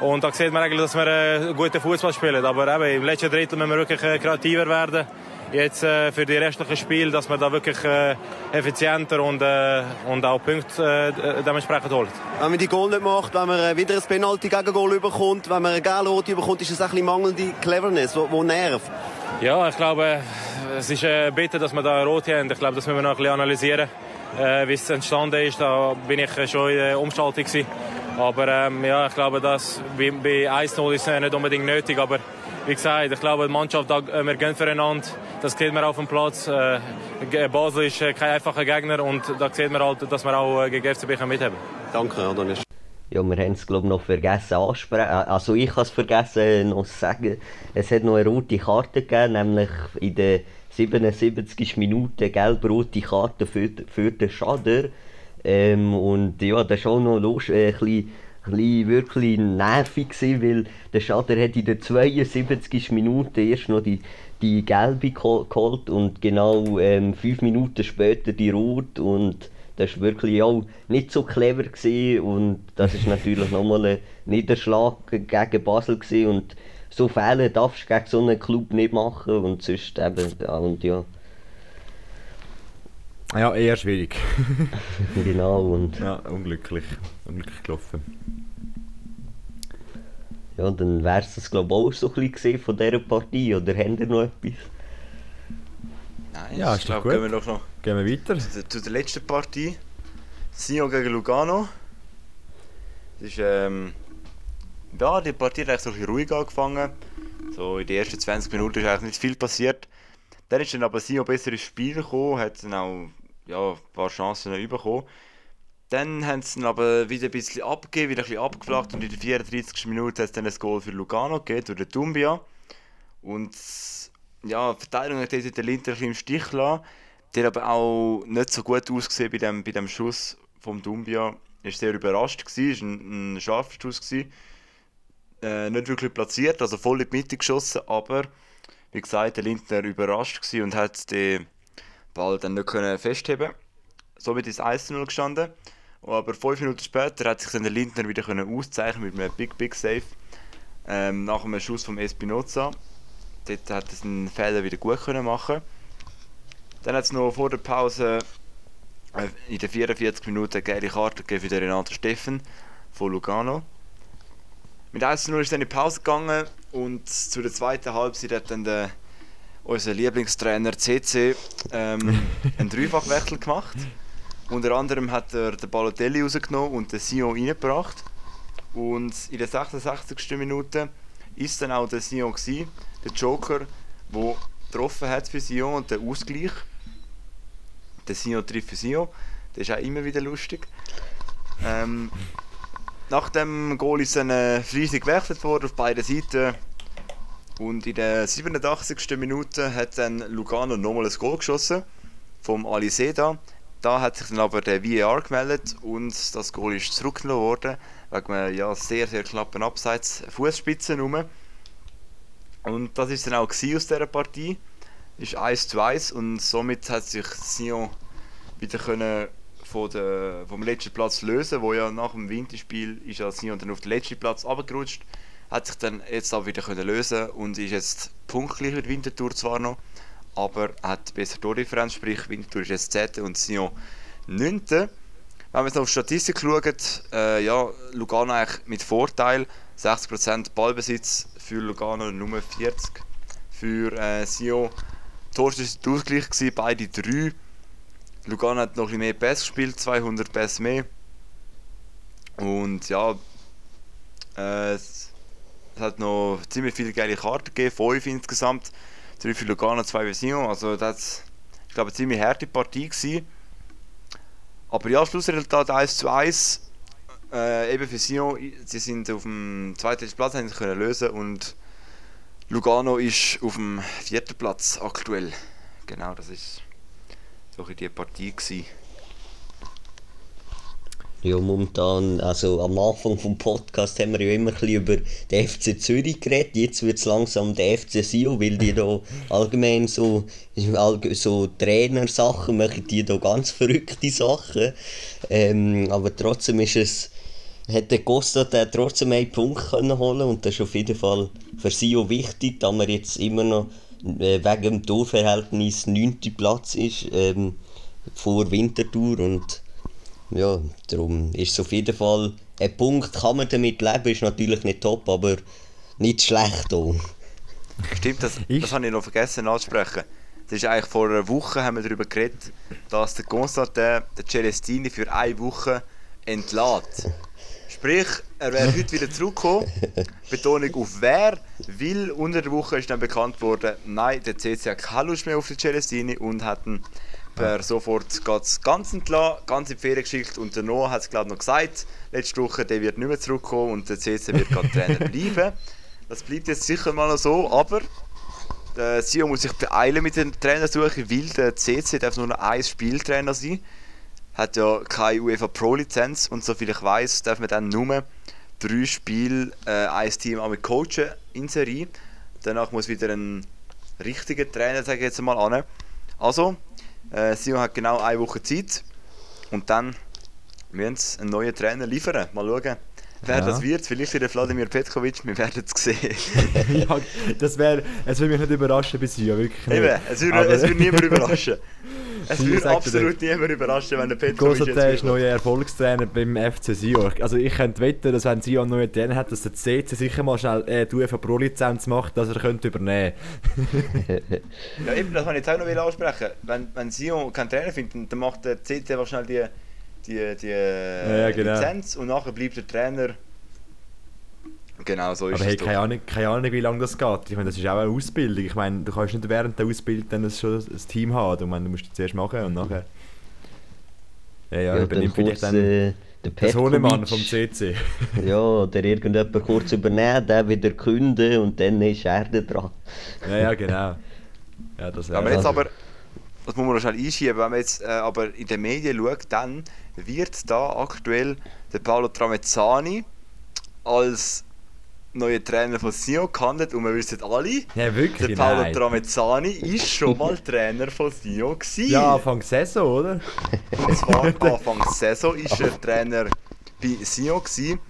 Und da sieht man eigentlich, dass wir äh, guten Fußball spielen. Aber eben, im letzten Drittel müssen wir wirklich äh, kreativer werden. Jetzt äh, für die restlichen Spiele, dass wir da wirklich äh, effizienter und, äh, und auch Punkte äh, dementsprechend holen. Wenn man die Goal nicht macht, wenn man äh, wieder ein Penalty gegen Goal überkommt, wenn man eine gelbe Rote überkommt, ist das ein bisschen mangelnde Cleverness, wo, wo nervt. Ja, ich glaube, es ist äh, bitter, dass wir da rot haben. Ich glaube, das müssen wir noch ein bisschen analysieren, äh, wie es entstanden ist. Da bin ich schon in der Umschaltung gewesen. Aber ähm, ja, ich glaube, dass bei, bei 1-0 ist es nicht unbedingt nötig. Aber wie gesagt, ich glaube, die Mannschaft, äh, wir gehen füreinander. Das sieht man auf dem Platz. Äh, Basel ist äh, kein einfacher Gegner und da sieht man halt, dass wir auch äh, gegen FCB mithaben Danke, Adon Yashari. Ja, wir haben es glaube noch vergessen ansprechen. Also ich habe es vergessen äh, noch zu sagen. Es hat noch eine rote Karte gegeben, nämlich in der 77. Minute gelb-rote Karte für, für den Schader. Ähm, und ja, das war auch noch los, äh, ein bisschen, bisschen wirklich nervig gewesen, weil der Schader hat in der 72. Minute erst noch die, die gelbe gehol- geholt und genau ähm, fünf Minuten später die rot und das war wirklich auch nicht so clever gewesen und das ist natürlich nochmal ein Niederschlag gegen Basel gewesen und so Fehler darfst du gegen so einen Club nicht machen und sonst eben, ja, und ja, Ja, eher schwierig. genau und ja, unglücklich. Unglücklich gelaufen. Ja, dann wäre es das glaube ich auch so ein bisschen von dieser Partie oder haben ihr noch etwas? Nein, Ja, ich glaube, gehen wir doch noch Gehen wir weiter. zu, der- zu der letzten Partie. Sion gegen Lugano. Das ist, ähm, ja, die Partie hat eigentlich so ein bisschen ruhig angefangen. So in den ersten 20 Minuten ist eigentlich nicht viel passiert. Dann ist dann aber Sion besser ins Spiel gekommen, hat dann auch ja, ein paar Chancen bekommen. Dann haben sie dann aber wieder ein bisschen abgegeben, wieder ein bisschen abgeflacht und in der 34. Minute hat es dann ein Goal für Lugano gegeben, durch den Dumbia. Und ja, die Verteidigung hat den Linter ein bisschen im Stich gelassen. Der hat aber auch nicht so gut ausgesehen bei dem, bei dem Schuss vom Dumbia. Er war sehr überrascht, es war ein, ein scharfer Schuss. Gewesen. Äh, nicht wirklich platziert, also voll in die Mitte geschossen, aber wie gesagt, der Lindner überrascht gewesen und hat den Ball dann nicht können festheben Somit ist es 1-0 gestanden. Aber fünf Minuten später hat sich dann der Lindner wieder können auszeichnen mit einem Big Big Save. Ähm, nach einem Schuss vom Espinoza. Dort hat er einen Fehler wieder gut können machen. Dann hat es noch vor der Pause äh, in den 44 Minuten eine geile Karte gegeben für den Renato Steffen von Lugano. Mit 1-0 ist dann in die Pause gegangen und zu der zweiten Halbzeit hat dann der, unser Lieblingstrainer CC ähm, einen Dreifachwechsel gemacht. Unter anderem hat er den Balotelli rausgenommen und den Sion reingebracht. Und in der 66. Minute ist dann auch der Sion gewesen, der Joker, der getroffen hat für Sion und der Ausgleich. Der Sion trifft für Sion. Das ist auch immer wieder lustig. Ähm, nach dem Goal ist dann äh, gewechselt worden auf beiden Seiten. Und in der 87. Minute hat dann Lugano nochmal ein Goal geschossen vom Ali Seda. Da hat sich dann aber der VAR gemeldet und das Goal ist zurückgenommen worden wegen einem ja, sehr sehr knappen Abseits Fußspitzen rum. Und das ist dann auch aus dieser Partie. Ist 1 zu 1 und somit hat sich Sion wieder können von der, vom letzten Platz lösen, wo ja nach dem Winterspiel ist ja Sion dann auf den letzten Platz abgerutscht, hat sich dann jetzt aber wieder können lösen und ist jetzt punktgleich mit Winterthur zwar noch, aber hat besser Tordifferenz, sprich Winterthur ist jetzt 10. und Sion 9. Wenn wir jetzt auf Statistik schauen, äh, ja, Lugano eigentlich mit Vorteil, 60% Ballbesitz für Lugano, Nummer 40 für äh, Sion. Tor war Ausgleich, beide drei. Lugano hat noch ein bisschen mehr Pass gespielt, 200 Pass mehr. Und ja, äh, es hat noch ziemlich viele geile Karten gegeben, 5 insgesamt. 3 für Lugano, 2 für Sion. Also das ich glaube, eine ziemlich harte Partie gewesen. Aber ja, Schlussresultat 1 zu 1. Äh, eben für Sion, sie sind auf dem zweiten Platz, haben sie können lösen und Lugano ist auf dem vierten Platz aktuell. Genau, das ist so die Partie gewesen. Ja, momentan, also am Anfang vom Podcast haben wir ja immer ein bisschen über den FC Zürich geredet. Jetzt wird es langsam der FC Sio, weil die da allgemein so, so Trainersachen machen, die da ganz verrückte Sachen. Ähm, aber trotzdem ist es, hat der Costa der trotzdem einen Punkt können holen und das ist auf jeden Fall für Sio wichtig, da man jetzt immer noch äh, wegen dem Torverhältnis 9. Platz ist ähm, vor Winterthur und ja, darum ist es auf jeden Fall ein Punkt, kann man damit leben, ist natürlich nicht top, aber nicht schlecht auch. Stimmt, das, das habe ich noch vergessen anzusprechen. Das ist eigentlich vor einer Woche haben wir darüber geredet, dass der Constantin der Celestini für eine Woche entlädt. Sprich, er wäre heute wieder zurückgekommen. Betonung auf wer, weil unter der Woche ist dann bekannt worden, nein, der CC hat keine Lust mehr auf den Celestini und hat ihn per sofort ganz, ganz entlassen, ganz in die Ferien geschickt. Und der Noah hat es glaube noch gesagt, letzte Woche, der wird nicht mehr zurückkommen und der CC wird gerade Trainer bleiben. Das bleibt jetzt sicher mal noch so, aber der Sion muss sich beeilen mit der Trainersuche, weil der CC darf nur noch ein Spieltrainer sein. Hat ja keine UEFA Pro Lizenz und soviel ich weiß, darf man dann nur drei Spiele äh, ein Team auch mit coachen in Serie. Danach muss wieder ein richtiger Trainer, sage ich jetzt mal, an. Also, äh, Sion hat genau eine Woche Zeit und dann müssen sie einen neuen Trainer liefern. Mal schauen, wer Ja. das wird. Vielleicht wieder Vladimir Petkovic, wir werden es sehen. ja, das wäre, es würde mich nicht überraschen bis hier, wirklich nicht. Eben, es würde, Aber- es würde niemand überraschen. Es würde absolut niemand überraschen, wenn der Petkovic jetzt ist neuer Erfolgstrainer beim FC Sion. Also ich könnte wetten, dass wenn Sion neuen Trainer hat, dass der CC sicher mal schnell äh, die UEFA Pro Lizenz macht, dass er könnte übernehmen. Ja, eben, das wollte ich jetzt auch noch will ansprechen. Wenn, wenn Sion keinen Trainer findet, dann macht der CC wahrscheinlich die, die, die Ja, genau. Lizenz und nachher bleibt der Trainer. Genau, so ist Aber es. hey, doch. keine Ahnung, keine Ahnung, wie lange das geht. Ich meine, das ist auch eine Ausbildung. Ich meine, du kannst nicht während der Ausbildung dann schon ein Team haben. Ich meine, du musst es zuerst machen und nachher. Ja, ja, dann übernimmt vielleicht kurz, dann äh, der das Hohnemann Petkovic. vom CC. Ja, oder irgendjemand kurz übernehmen, der wieder künden und dann ist er da dran. ja, ja, genau. Ja, das Wenn man wäre jetzt aber, das muss man schnell einschieben, wenn man jetzt äh, aber in den Medien schaut, dann wird da aktuell der Paolo Tramezzani als neuen Trainer von Sion gehandelt und wir wissen alle, Ja, wirklich, der Paolo nein. Tramezzani ist schon mal Trainer von Sion gewesen. Ja, Anfang Saison, oder? Und zwar Anfang Saison ist er Trainer bei Sion gewesen.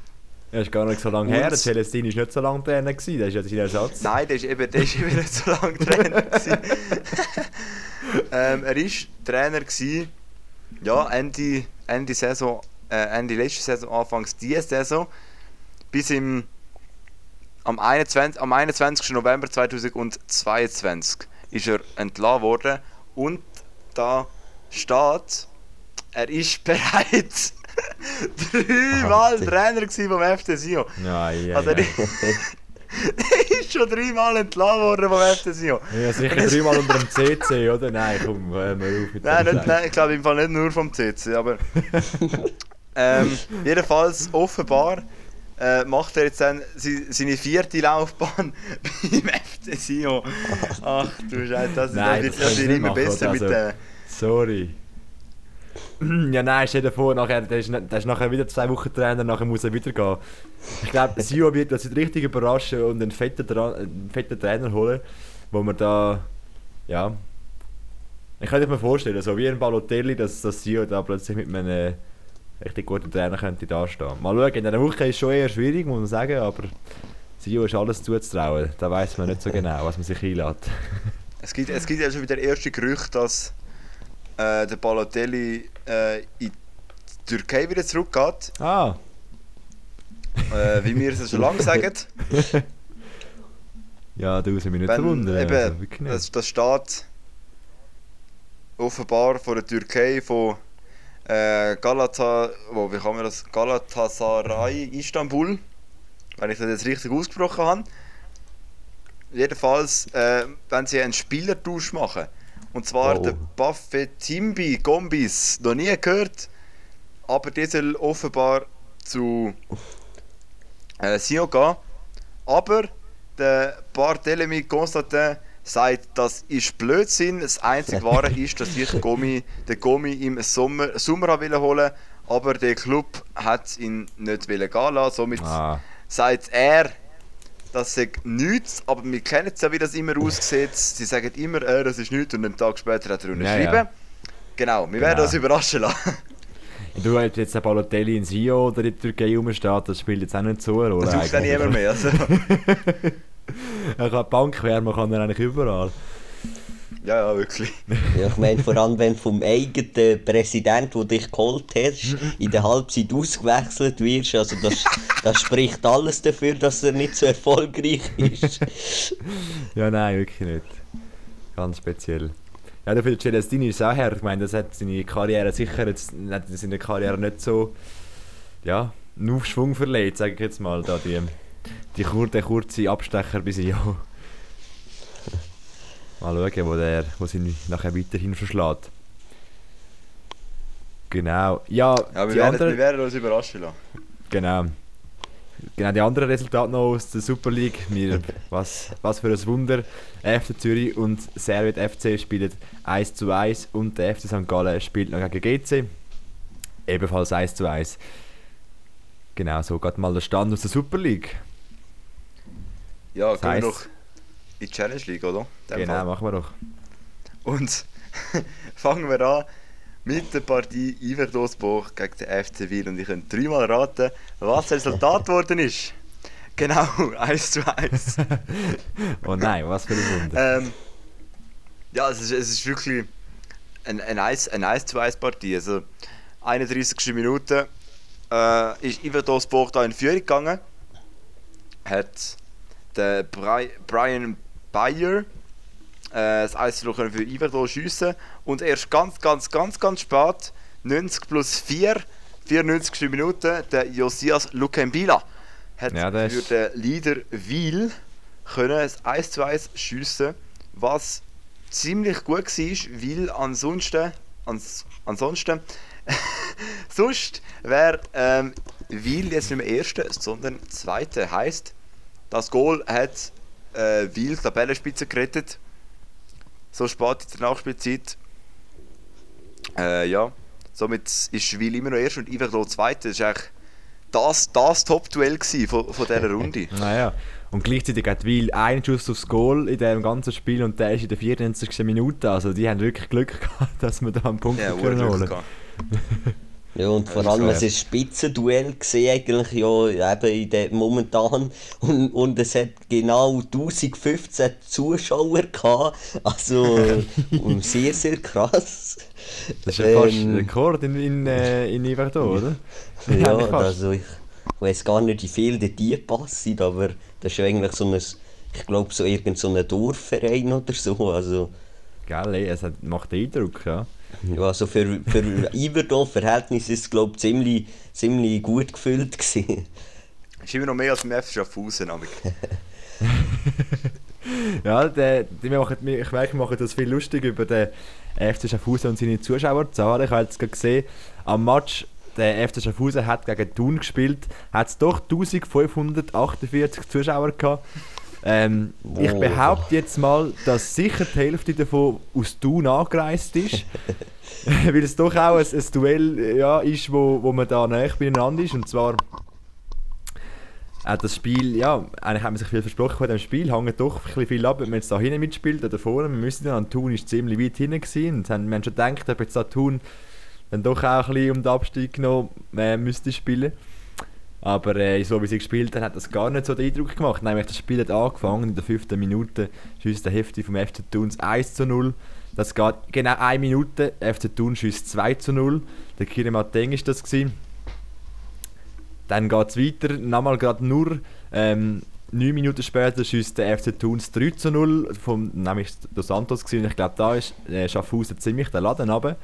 Ja, ist gar nicht so lange Und- her. Der Celestin war nicht so lange Trainer. Gewesen. Das ist ja sein Ersatz. Nein, der ist eben, der ist eben nicht so lange Trainer ähm, er ist Trainer gewesen, ja, Ende, Ende Saison, äh, Ende letzte Saison, Anfangs diese Saison, bis im am 21, am 21. November 2022 ist er entlassen worden und da steht, er ist bereits dreimal. Trainer vom FC Sion. Ja, ja, Also, ja. ist schon dreimal entlassen worden vom FC Sion. ja sicher dreimal unter dem CC, oder? Nein, komm, hör mal auf mit Nein, dem nicht, nein, ich glaube im Fall nicht nur vom CC, aber ähm, jedenfalls offenbar äh, macht er jetzt dann seine vierte Laufbahn beim FC Sion. Ach du Scheiße, das, Nein, das das wird ja nicht immer besser oder? mit Also- den... Sorry. Ja, nein, stell dir vor, nachher, der, ist, der ist nachher wieder zwei Wochen Trainer, nachher muss er wieder gehen. Ich glaube, Sio wird das richtig überraschen und einen fetten, Tra einen fetten Trainer holen, wo man da, ja, ich könnte mir vorstellen, so wie ein Balotelli, dass, dass Sio da plötzlich mit einem richtig guten Trainer könnte dastehen. Mal schauen, in dieser Woche ist es schon eher schwierig, muss man sagen, aber Sio ist alles zuzutrauen. Da weiß man nicht so genau, was man sich einlädt. Es gibt, es gibt ja schon wieder erste Gerüchte, dass äh, der Balotelli äh, in die Türkei wieder zurückgeht. Ah, Äh, wie wir es schon lange sagen. ja, da muss ich mich nicht Wenn, verwundern. eben, also, nicht. das, das steht offenbar von der Türkei, von äh, Galata, wo, wie kann man das? Galatasaray Istanbul, wenn ich das jetzt richtig ausgesprochen habe. Jedenfalls, äh, wenn sie einen Spielertausch machen. Und zwar Oh. der Buffetimbi Gombis, noch nie gehört, aber der soll offenbar zu äh, Sion gehen. Aber der Barthélemy Constantin sagt, das ist Blödsinn. Das einzige Wahre ist, dass ich Gomi, den Gomi im Sommer, Sommer wollte holen aber der Club hat ihn nicht gehen lassen. Somit Ah. sagt er, das sei nichts, aber wir kennen es ja, wie das immer aussieht. Sie sagen immer, äh, das ist nichts und einen Tag später hat er Ja, unterschrieben. ja. Genau, wir werden Genau. uns überraschen lassen. Du hast jetzt der Balotelli in Sio oder in der Türkei rumsteht, das spielt jetzt auch nicht eine Rolle. Das sucht dann niemand mehr. Also, Er kann Bankwärmer kann er eigentlich überall. Ja, ja, wirklich. Ja, ich meine, vor allem wenn vom eigenen Präsident, der dich geholt hast, in der Halbzeit ausgewechselt wirst, also das, das spricht alles dafür, dass er nicht so erfolgreich ist. Ja, nein, wirklich nicht. Ganz speziell. Ja, dafür der Celestini ist auch her. Ich meine, das hat seine Karriere sicher jetzt, hat seine Karriere nicht so, ja, einen Aufschwung verleiht, sage ich jetzt mal, da die, die der kurze Abstecher bis Sio. Mal schauen, wo der, wo sie nachher weiterhin verschlägt. Genau. Ja, Ja, wir, die werden, anderen, wir werden uns überraschen lassen. Genau. Genau, die anderen Resultate noch aus der Super League. Wir, was, was für ein Wunder. FC Zürich und Servet FC spielen 1 zu 1 und der FC St. Gallen spielt noch gegen GC. Ebenfalls 1 zu 1. Genau, so geht mal der Stand aus der Super League. Ja, Das wir doch in die Challenge League, oder? Dem Genau, Fall. machen wir doch. Und fangen wir an mit der Partie Iverdosburg gegen den FC Wil. Und ich kann dreimal raten, was das Resultat geworden ist. Genau, 1 zu 1. Oh nein, was für ein Wunder. ähm, ja, es ist, es ist wirklich ein, ein 1, ein 1 zu 1 Partie. Also 31. Minute äh, ist Iverdosburg da in Führung gegangen. Hat der Bri Brian Bayer äh, das 1 zu 0 für Iverdor schiessen und erst ganz, ganz, ganz, ganz spät, 90 plus 4, 94. Minute, der Josias Lukembila hat Ja, für den Leader Wiel können das 1 zu 1 schiessen, was ziemlich gut war, weil ansonsten, ans, ansonsten sonst wäre ähm, Wiel jetzt nicht mehr Erster, sondern Zweiter. Heißt, das Goal hat äh, Wiel Tabellenspitze gerettet. So spät in der Nachspielzeit. Äh, ja, somit ist Wiel immer noch Erster und Iverdor Zweiter. Das ist eigentlich das, das Top-Duell von, von dieser Runde. naja. Und gleichzeitig hat Weil einen Schuss aufs Goal in diesem ganzen Spiel und der ist in der 94. Minute. Also die haben wirklich Glück gehabt, dass wir da einen Punkt Ja, holen. Ja, und vor allem, es ein Spitzenduell gesehen eigentlich ja eben in der, momentan und, und es hat genau 1015 Zuschauer gehabt, also sehr, sehr krass. Das ist ja fast Ähm, ein Rekord in, in, äh, in Yverdon, oder? Ja, also ich weiß gar nicht, wie viel die passen, aber das ist ja eigentlich so ein, ich glaube so irgend so ein Dorfverein oder so, also Gell, ey, es hat, macht Eindruck, ja. Ja, also für, für Iverdon-Verhältnisse ist es glaube ich ziemlich, ziemlich gut gefüllt gewesen. Ist immer noch mehr als im FC Schaffhausen. Ja, der, die machen, ich merke, wir machen das viel lustig über den FC Schaffhausen und seine Zuschauerzahlen. Ich habe jetzt gerade gesehen, am Match, der FC Schaffhausen hat gegen Thun gespielt, hat es doch 1548 Zuschauer gehabt. Ähm, ich Oh. behaupte jetzt mal, dass sicher die Hälfte davon aus Thun angereist ist. Weil es doch auch ein, ein Duell ja, ist, wo, wo man da näher beieinander ist. Und zwar auch das Spiel, ja, eigentlich hat man sich viel versprochen von dem Spiel, hängt doch ein bisschen viel ab, wenn man jetzt da hinten mitspielt oder vorne. Wir müssen ja, an Thun ist ziemlich weit hinten gewesen und haben, wir haben schon gedacht, ob jetzt da Thun dann doch auch ein bisschen um den Abstieg noch äh, müsste spielen. Aber äh, so wie sie gespielt haben, hat das gar nicht so den Eindruck gemacht. Nämlich das Spiel hat angefangen, in der fünften Minute schießt der Hefti vom FC Thun 1 zu 0. Das geht genau eine Minute, FC Thun schießt 2 zu 0. Der Kiri Mateng ist das gewesen. Dann geht es weiter, nochmal gerade nur ähm, 9 Minuten später schießt der FC Thun das 3 zu 0, vom, nämlich der Santos gewesen. ich glaube da ist äh, Schaffhausen ziemlich den Laden runter.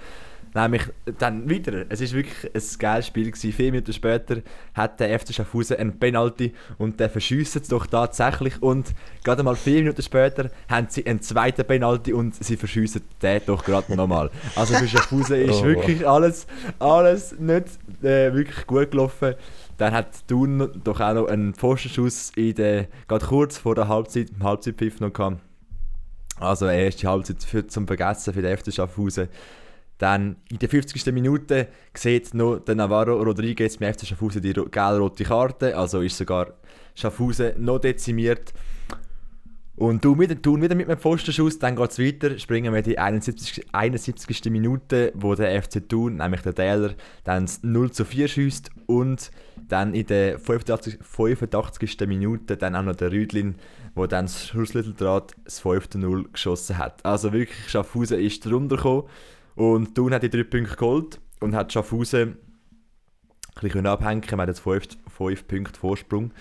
Nämlich dann wieder, es ist wirklich ein geiles Spiel gewesen. Vier Minuten später hat der FC Schaffhausen einen Penalty und der verschießt es doch tatsächlich und gerade mal vier Minuten später haben sie einen zweiten Penalty und sie verschießen den doch gerade nochmal. Also für Schaffhausen ist Oh. wirklich alles, alles nicht äh, wirklich gut gelaufen. Dann hat Thun doch auch noch einen Pfostenschuss in der, gerade kurz vor der Halbzeit, im Halbzeitpfiff noch gehabt. Also erste Halbzeit für, zum Vergessen für den FC Schaffhausen. Dann in der 50. Minute sieht noch der Navarro Rodriguez beim FC Schaffhausen die ro- gelb-rote Karte, also ist sogar Schaffhausen noch dezimiert. Und tun wieder, tun wieder mit einem Pfostenschuss, dann geht es weiter, springen wir in die 71. 71. Minute, wo der FC Thun, nämlich der Täler, dann das 0 zu 4 schießt und dann in der 85. 85. Minute dann auch noch der Rüdlin, wo dann das Schlussmitteldraht das 5 zu 0 geschossen hat. Also wirklich, Schaffhausen ist drunter gekommen und Thun hat die drei Punkte geholt und hat Schaffhausen ein bisschen abhängen. Wir haben jetzt 5, 5 Punkte Vorsprung.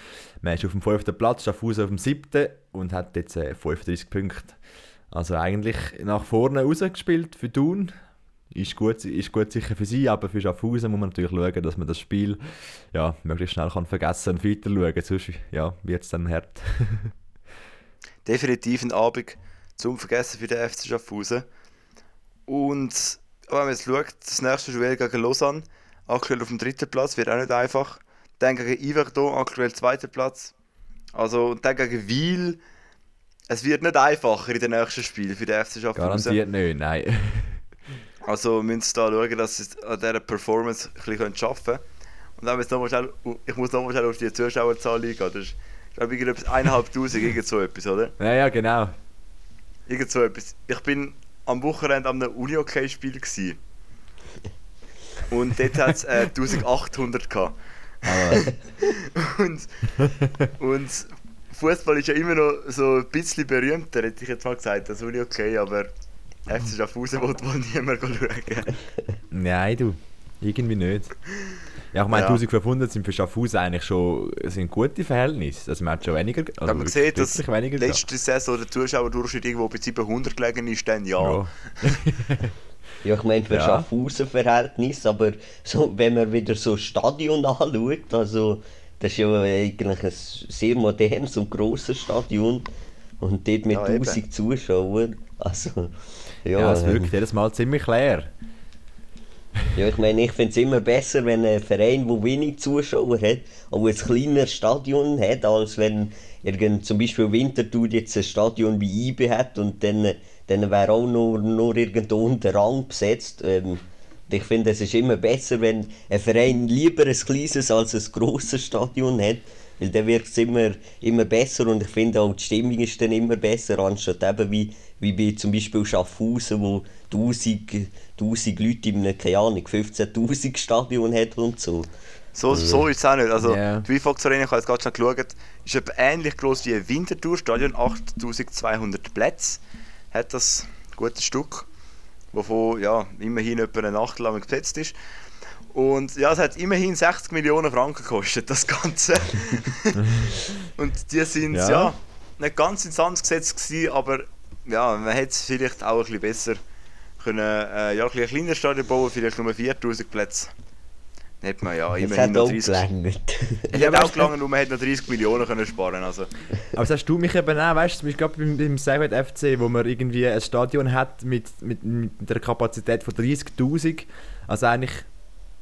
Man ist auf dem 5. Platz, Schaffhausen auf dem 7. und hat jetzt äh, 35 Punkte. Also eigentlich nach vorne rausgespielt für Thun. Ist gut, ist gut sicher für sie, aber für Schaffhausen muss man natürlich schauen, dass man das Spiel ja, möglichst schnell kann vergessen und weiter schauen. Sonst ja, wird es dann hart. Definitiv ein Abend zum Vergessen für den FC Schaffhausen. Und wenn man jetzt schaut, das nächste Duell gegen Lausanne, aktuell auf dem dritten Platz, wird auch nicht einfach. Dann gegen Yverdon, aktuell zweiter Platz. Also, und dann gegen Wiel. Es wird nicht einfacher in den nächsten Spielen für den FC Schaffhausen. Garantiert nicht, nein. Also müssen sie da schauen, dass sie an dieser Performance ein bisschen schaffen können. Und dann jetzt noch mal schnell, ich muss nochmal schnell auf die Zuschauerzahl eingehen. Das ist, glaube ich, irgendetwas 1'500, irgend so etwas, oder? ja, ja, genau. Irgend so etwas. Ich bin am Wochenende am einem Uni-Hockey-Spiel. gsi. Und dort hat es äh, 1800 gehabt. und, und Fußball ist ja immer noch so ein bisschen berühmter, hätte ich jetzt mal gesagt, als Uni-Hockey, aber FC Schaffhausen wollte wohl niemand schauen. Nein, du. Irgendwie nicht. Ja, ich meine, Ja. 1500 sind für Schaffhausen eigentlich schon sind gute Verhältnisse. Also man hat schon weniger. Also Wenn man sieht, dass weniger letzte Saison der Zuschauerdurchschnitt irgendwo bei 700 gelegen ist, dann ja. Ja. Ja, ich meine für Ja. Schaffhausen-Verhältnis, aber so, wenn man wieder so Stadion anschaut, also das ist ja eigentlich ein sehr modernes und grosses Stadion und dort mit Ja, eben. 1000 Zuschauern, also ja, Ja, es wirkt jedes Mal ziemlich leer. Ja ich meine, ich finde es immer besser, wenn ein Verein, der wenig Zuschauer hat, auch ein kleineres Stadion hat, als wenn irgend, zum Beispiel Winterthur jetzt ein Stadion wie IB hat und dann, dann wäre auch nur, nur irgendwo unter Rang besetzt. Ähm, Ich finde, es ist immer besser, wenn ein Verein lieber ein kleines als ein grosses Stadion hat. Weil dann wirkt es immer, immer besser und ich finde auch die Stimmung ist dann immer besser, anstatt eben wie, wie bei zum Beispiel Schaffhausen, wo 1000, 1000 Leute in einem, keine Ahnung, 15'000 Stadion hat und so. So, so ist es auch nicht. Also, Ja. die Vifox Arena, ich habe jetzt gerade schon geschaut, ist etwa ähnlich groß wie ein Winterthur-Stadion, 8200 Plätze hat das gute Stück, wovon ja, immerhin etwa eine Nacht lang besetzt ist. Und ja, es hat immerhin 60 Millionen Franken gekostet, das Ganze. Und die sind ja. Ja. nicht ganz ins Sand gesetzt gewesen, aber ja, man hätte es vielleicht auch ein bisschen besser können, äh, ja, ein kleiner Stadion bauen, vielleicht nur 4000 Plätze. Dann hätte man ja immerhin hat noch auch 30 gelangt. es Ja, hat auch gelangen und man hätte noch 30 Millionen können sparen also. Aber sagst du mich eben auch, weißt du, zum Beispiel beim, beim Servet FC, wo man irgendwie ein Stadion hat mit, mit, mit der Kapazität von 30'000, also eigentlich...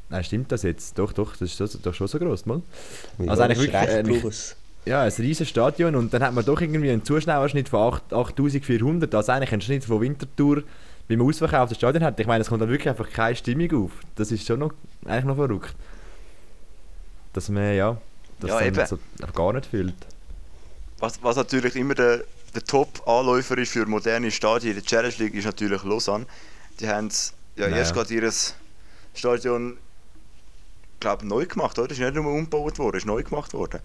Nein, stimmt das jetzt? Doch, doch, das ist doch schon so groß, mal. Also Ja, eigentlich das ist wirklich, recht äh, nicht-. Ja, ein riesiges Stadion und dann hat man doch irgendwie einen Zuschauerschnitt von 8 8400, also eigentlich ein Schnitt von Winterthur beim ausverkauften Stadion hat. Ich meine, es kommt dann wirklich einfach keine Stimmung auf. Das ist schon noch, eigentlich noch verrückt. Dass man, ja, das Ja, so einfach gar nicht fühlt. Was, was natürlich immer der, der Top-Anläufer ist für moderne Stadien in der Challenge League, ist natürlich Lausanne. Die haben ja, Ja. erst gerade ihr Stadion glaub, neu gemacht, oder? Ist nicht nur umgebaut worden, ist neu gemacht worden.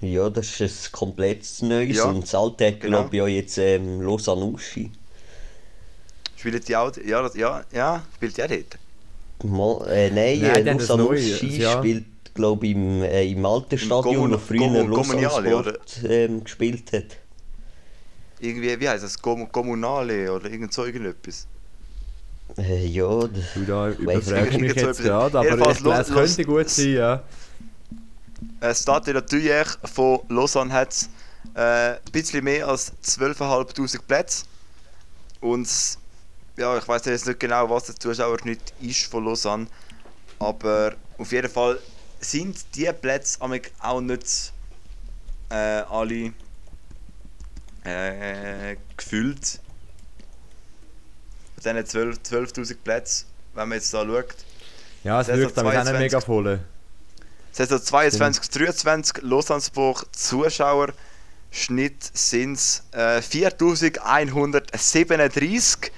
Ja, das ist ein komplettes Neues Ja, und das alte hat, genau. glaube ich, jetzt ähm, Lausanne Uschi. Spielt die auch, ja, das- ja, ja, spielt die auch dort? Mal, äh, nein, Nein, äh, das neu, Uschi ja. spielt, glaube ich, im, äh, im alten Stadion, Commun- wo früher Lausanne ähm, gespielt hat. Irgendwie, wie heißt das? Kommunale oder irgend so irgendetwas. Äh, ja, d- Du da überfragst mich jetzt gerade, aber ich es los- könnte los- gut sein, ja. Äh, de la Tuyère von Lausanne hat äh, ein bisschen mehr als 12'500 Plätze. Und ja, ich weiß jetzt nicht genau, was der Zuschauerschnitt ist von Lausanne. Aber auf jeden Fall sind die Plätze auch nicht äh, alle äh, gefüllt. Von diesen 12 12'000 Plätzen, wenn man jetzt da schaut. Ja, es wirkt aber 22. mega voll. Saison 22, 23, Lausanne-Sport Zuschauer. Schnitt sind es äh, 4137.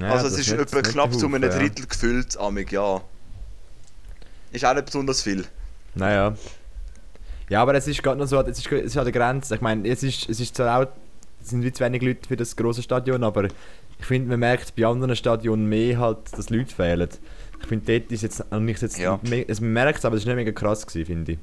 Ja, also es ist nicht- etwa nicht knapp zu einem Haufen, ja. Drittel gefüllt, amig, ja. Ist auch nicht besonders viel. Naja. Ja, aber es ist gerade noch so, es ist, es ist an der Grenze. Ich meine, es ist, es ist zwar auch, es sind wie zu wenig Leute für das große Stadion, aber ich finde, man merkt bei anderen Stadionen mehr halt, dass Leute fehlen. Ich finde, dort ist jetzt, und ich jetzt Ja. es man merkt es, aber es ist nicht mega krass gewesen, finde ich.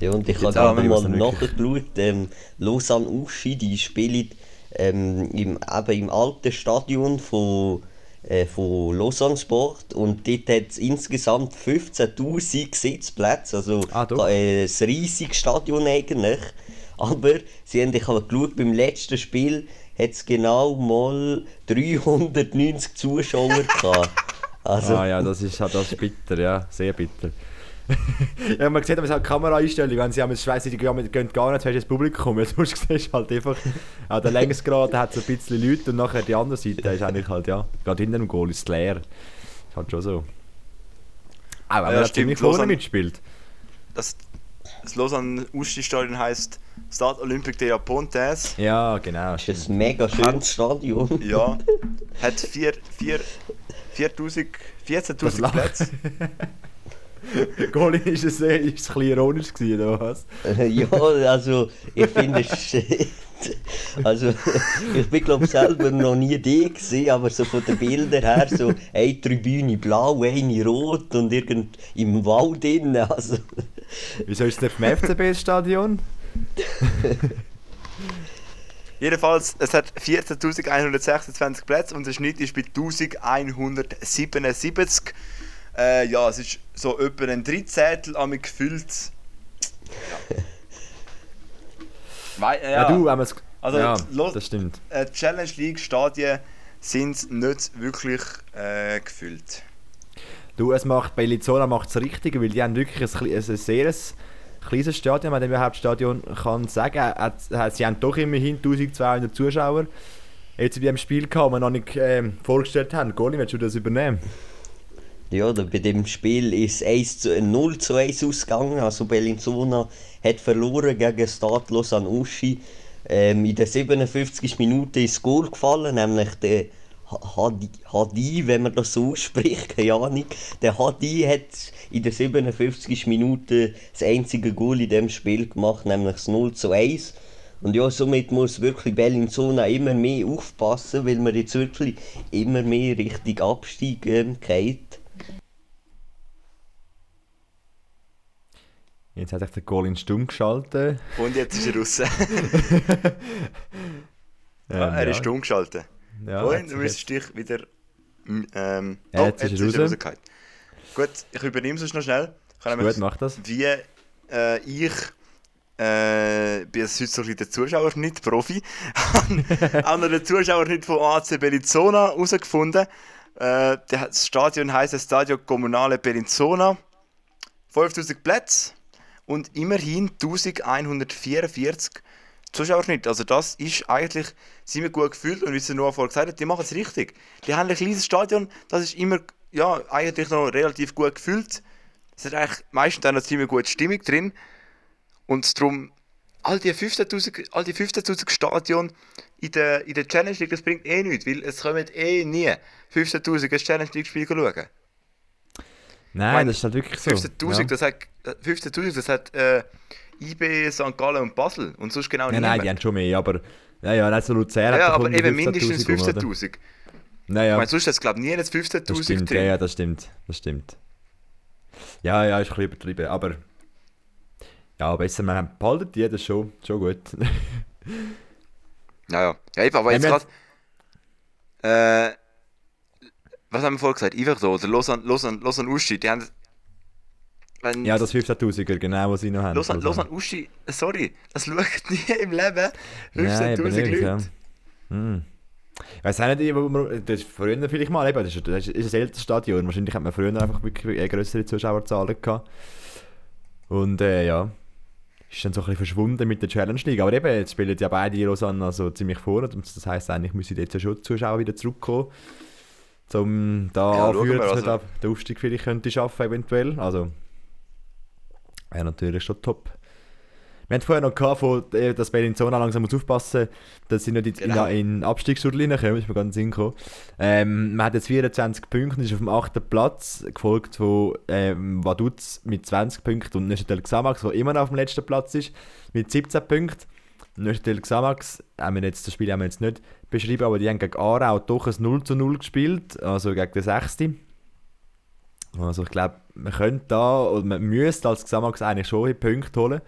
Ja, und ich habe auch gerade mal nachgeschaut, ähm, Lausanne Uschi, die spielen ähm, im, eben im alten Stadion von, äh, von Lausanne Sport und dort hat es insgesamt 15'000 Sitzplätze, also Ah, äh, ein riesiges Stadion eigentlich. Aber sie haben, ich habe geschaut, beim letzten Spiel hat es genau mal 390 Zuschauer gehabt. Also, ah ja, das ist, das ist bitter, ja, sehr bitter. ja, man sieht aber halt Kameraeinstellungen, wenn sie haben, ich weiss, die gehen gehen gar nicht, hast du das Publikum, sonst siehst du halt einfach, an der Längsgrad hat es ein bisschen Leute und nachher die andere Seite ist eigentlich halt, ja, gerade hinter dem Goal ist es leer. Ist halt schon so. Auch wenn Ja, man ja, ziemlich vorne Lausanne- mitspielt. Das, das Lausanne-Uschi-Stadion heisst Stade Olympique de la. Ja, genau. das ist ein mega schönes Stadion. Ja, hat 4, 4, 4000, 14'000 Das Lachen. Plätze. Goal ist es, äh, ist es ein bisschen ironisch gewesen, oder was? ja, also ich finde es. Also, ich bin glaube selber noch nie die gesehen, aber so von den Bildern her, so eine Tribüne blau, eine rot und irgend im Wald drin. Also, Wieso ist es nicht vom FCB-Stadion? Jedenfalls, es hat 14.126 Plätze und der Schnitt ist bei 1177. Äh, ja, es ist so etwa ein Drittel am gefüllt. Ja. Wei- äh, Ja, du, wenn man es. Also, ja, los- das stimmt. äh, Challenge League Stadien sind nicht wirklich äh, gefüllt. Du, es macht bei Lizona macht es richtig, weil die haben wirklich ein, kle- ein sehr kleines Stadion, wenn man überhaupt Stadion kann sagen. Hat, hat, sie haben doch immerhin 1200 Zuschauer. Jetzt bei dem Spiel gehabt, wir noch nicht ähm, vorgestellt haben. Goli, willst du das übernehmen? Ja, bei dem Spiel ist 1 zu, 0 zu 1 ausgegangen. Also Bellinzona hat verloren gegen Stadlos an Uschi. Ähm, in der 57. Minute ist das Goal gefallen, nämlich der Hadi, wenn man das so ausspricht, keine Ahnung. Der Hadi hat in der 57. Minute das einzige Goal in dem Spiel gemacht, nämlich das 0 zu 1. Und ja, somit muss wirklich Bellinzona immer mehr aufpassen, weil man jetzt wirklich immer mehr Richtung Abstieg ähm, geht. Jetzt hat sich der Goal in stumm geschaltet. Und jetzt ist er raus. Ähm, ah, er ja. ist stumm geschaltet. Ja, hat sich müsstest du dich wieder. mm, Ähm, Ja, oh, jetzt ist er raus. rausgefallen. Gut, ich übernehme es noch schnell. Gut, mach das. Wie äh, ich äh, bin jetzt heute so ein bisschen der Zuschauerschnitt, Profi, habe auch noch den Zuschauerschnitt von AC Bellinzona herausgefunden. Äh, das Stadion heisst Stadio Comunale Bellinzona. 5000 Plätze und immerhin 1144 Zuschauerschnitt. Also das ist eigentlich ziemlich gut gefühlt und wie es Noah vorher gesagt hat, die machen es richtig. Die haben ein kleines Stadion, das ist immer ja, eigentlich noch relativ gut gefühlt. Es hat eigentlich meistens auch noch ziemlich gute Stimmung drin. Und darum, all die 15.000 all die 15.000 Stadion in der, in der Challenge League, das bringt eh nichts, weil es kommen eh nie 15.000 ein Challenge League Spiel schauen. Nein, meine, das ist halt wirklich so. 15.000, ja. das hat, äh, 15.000, das hat äh, IB, St. Gallen und Basel und sonst genau Nein, nein, die niemand. haben schon mehr, aber. Ja, ja, nicht so Luzern. Ja, doch aber eben mindestens 15.000 rum, oder? 15.000. Naja, Ich meine, sonst hat es glaube ich nie jetzt das 15.000 stimmt. Ja, drin. ja, das stimmt. Das stimmt. Ja, ja, ist ein bisschen übertrieben, aber. Ja, besser, man behalten die, das schon, schon gut. Ja, ja. Ja, eben, aber Ja, jetzt gerade. Äh, was haben wir vorher gesagt? So, oder Lausanne, Lausanne, Lausanne Uschi, die haben. Wenn, ja, das 15.000er, genau, was sie noch haben. Lausanne, Also. Lausanne Uschi, sorry, das schaut nie im Leben. Nein, eben 15.000 nicht, Leute. ja. Hm. Ich weiß auch nicht, wo man- das ist früher vielleicht mal, eben, das ist, das ist ein älteres Stadion, wahrscheinlich hat man früher einfach wirklich eine größere Zuschauerzahlen gehabt. Und äh, ja, ist dann so ein bisschen verschwunden mit der Challenge League. Aber eben, jetzt spielen ja beide Lausanne also ziemlich vorne und das heisst eigentlich müssen jetzt ja schon die Zuschauer wieder zurückkommen, um da Ja, anführen, dass man also- da den Aufstieg vielleicht könnte schaffen eventuell. Also, wäre natürlich schon top. Wir haben vorher noch gehabt, von, äh, dass Bellinzona langsam muss aufpassen dass sie nicht in, Genau. in, in Abstiegsschurlinen kommen, ist mir ganz Sinn gekommen. Ähm, man hat jetzt 24 Punkte, ist auf dem 8. Platz, gefolgt von ähm, Vaduz mit 20 Punkten und Neuchâtel Xamax, der immer noch auf dem letzten Platz ist, mit 17 Punkten. Neuchâtel Xamax, haben wir jetzt, das Spiel haben wir jetzt nicht beschrieben, aber die haben gegen Aarau doch ein 0 zu 0 gespielt, also gegen den 6. Also ich glaube, man könnte da, oder man müsste als Xamax eigentlich schon Punkte holen.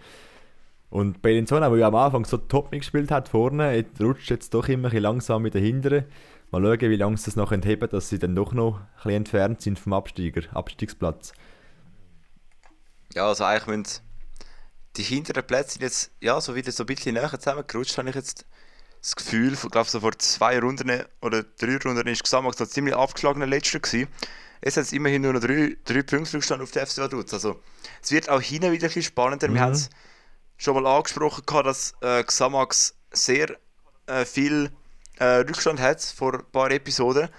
Und Bellinzona, der ja am Anfang so top mitgespielt hat vorne, rutscht jetzt doch immer ein langsam wieder hinteren. Mal schauen, wie lange sie das noch heben dass sie dann doch noch ein bisschen entfernt sind vom Absteiger, Abstiegsplatz. Ja, also eigentlich müssen die hinteren Plätze sind jetzt ja, so wieder so ein bisschen näher zusammengerutscht, habe ich jetzt das Gefühl. Ich glaube, so vor zwei Runden oder drei Runden ist Xamax noch ziemlich abgeschlagener Letzter gewesen. Jetzt hat es immerhin nur noch drei, drei Punkte Rückstand auf die FC Vaduz. Also es wird auch hinten wieder ein bisschen spannender. Wir Mhm. haben es schon mal angesprochen, gehabt, dass äh, Xamax sehr äh, viel äh, Rückstand hat vor ein paar Episoden.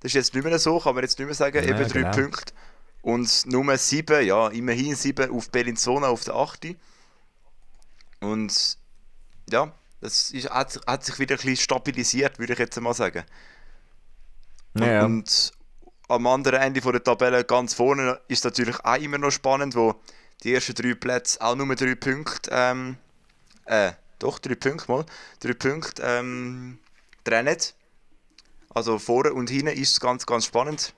Das ist jetzt nicht mehr so, kann man jetzt nicht mehr sagen, Ja, eben drei genau. Punkte. Und Nummer 7, ja, immerhin 7 auf Bellinzona auf der 8. Und ja, das ist, hat, hat sich wieder ein bisschen stabilisiert, würde ich jetzt mal sagen. Ja, Und am anderen Ende von der Tabelle ganz vorne ist natürlich auch immer noch spannend, wo die ersten drei Plätze auch nur drei Punkte, ähm, äh, doch drei Punkte mal, drei Punkte ähm, trennen. Also vorne und hinten ist es ganz, ganz spannend.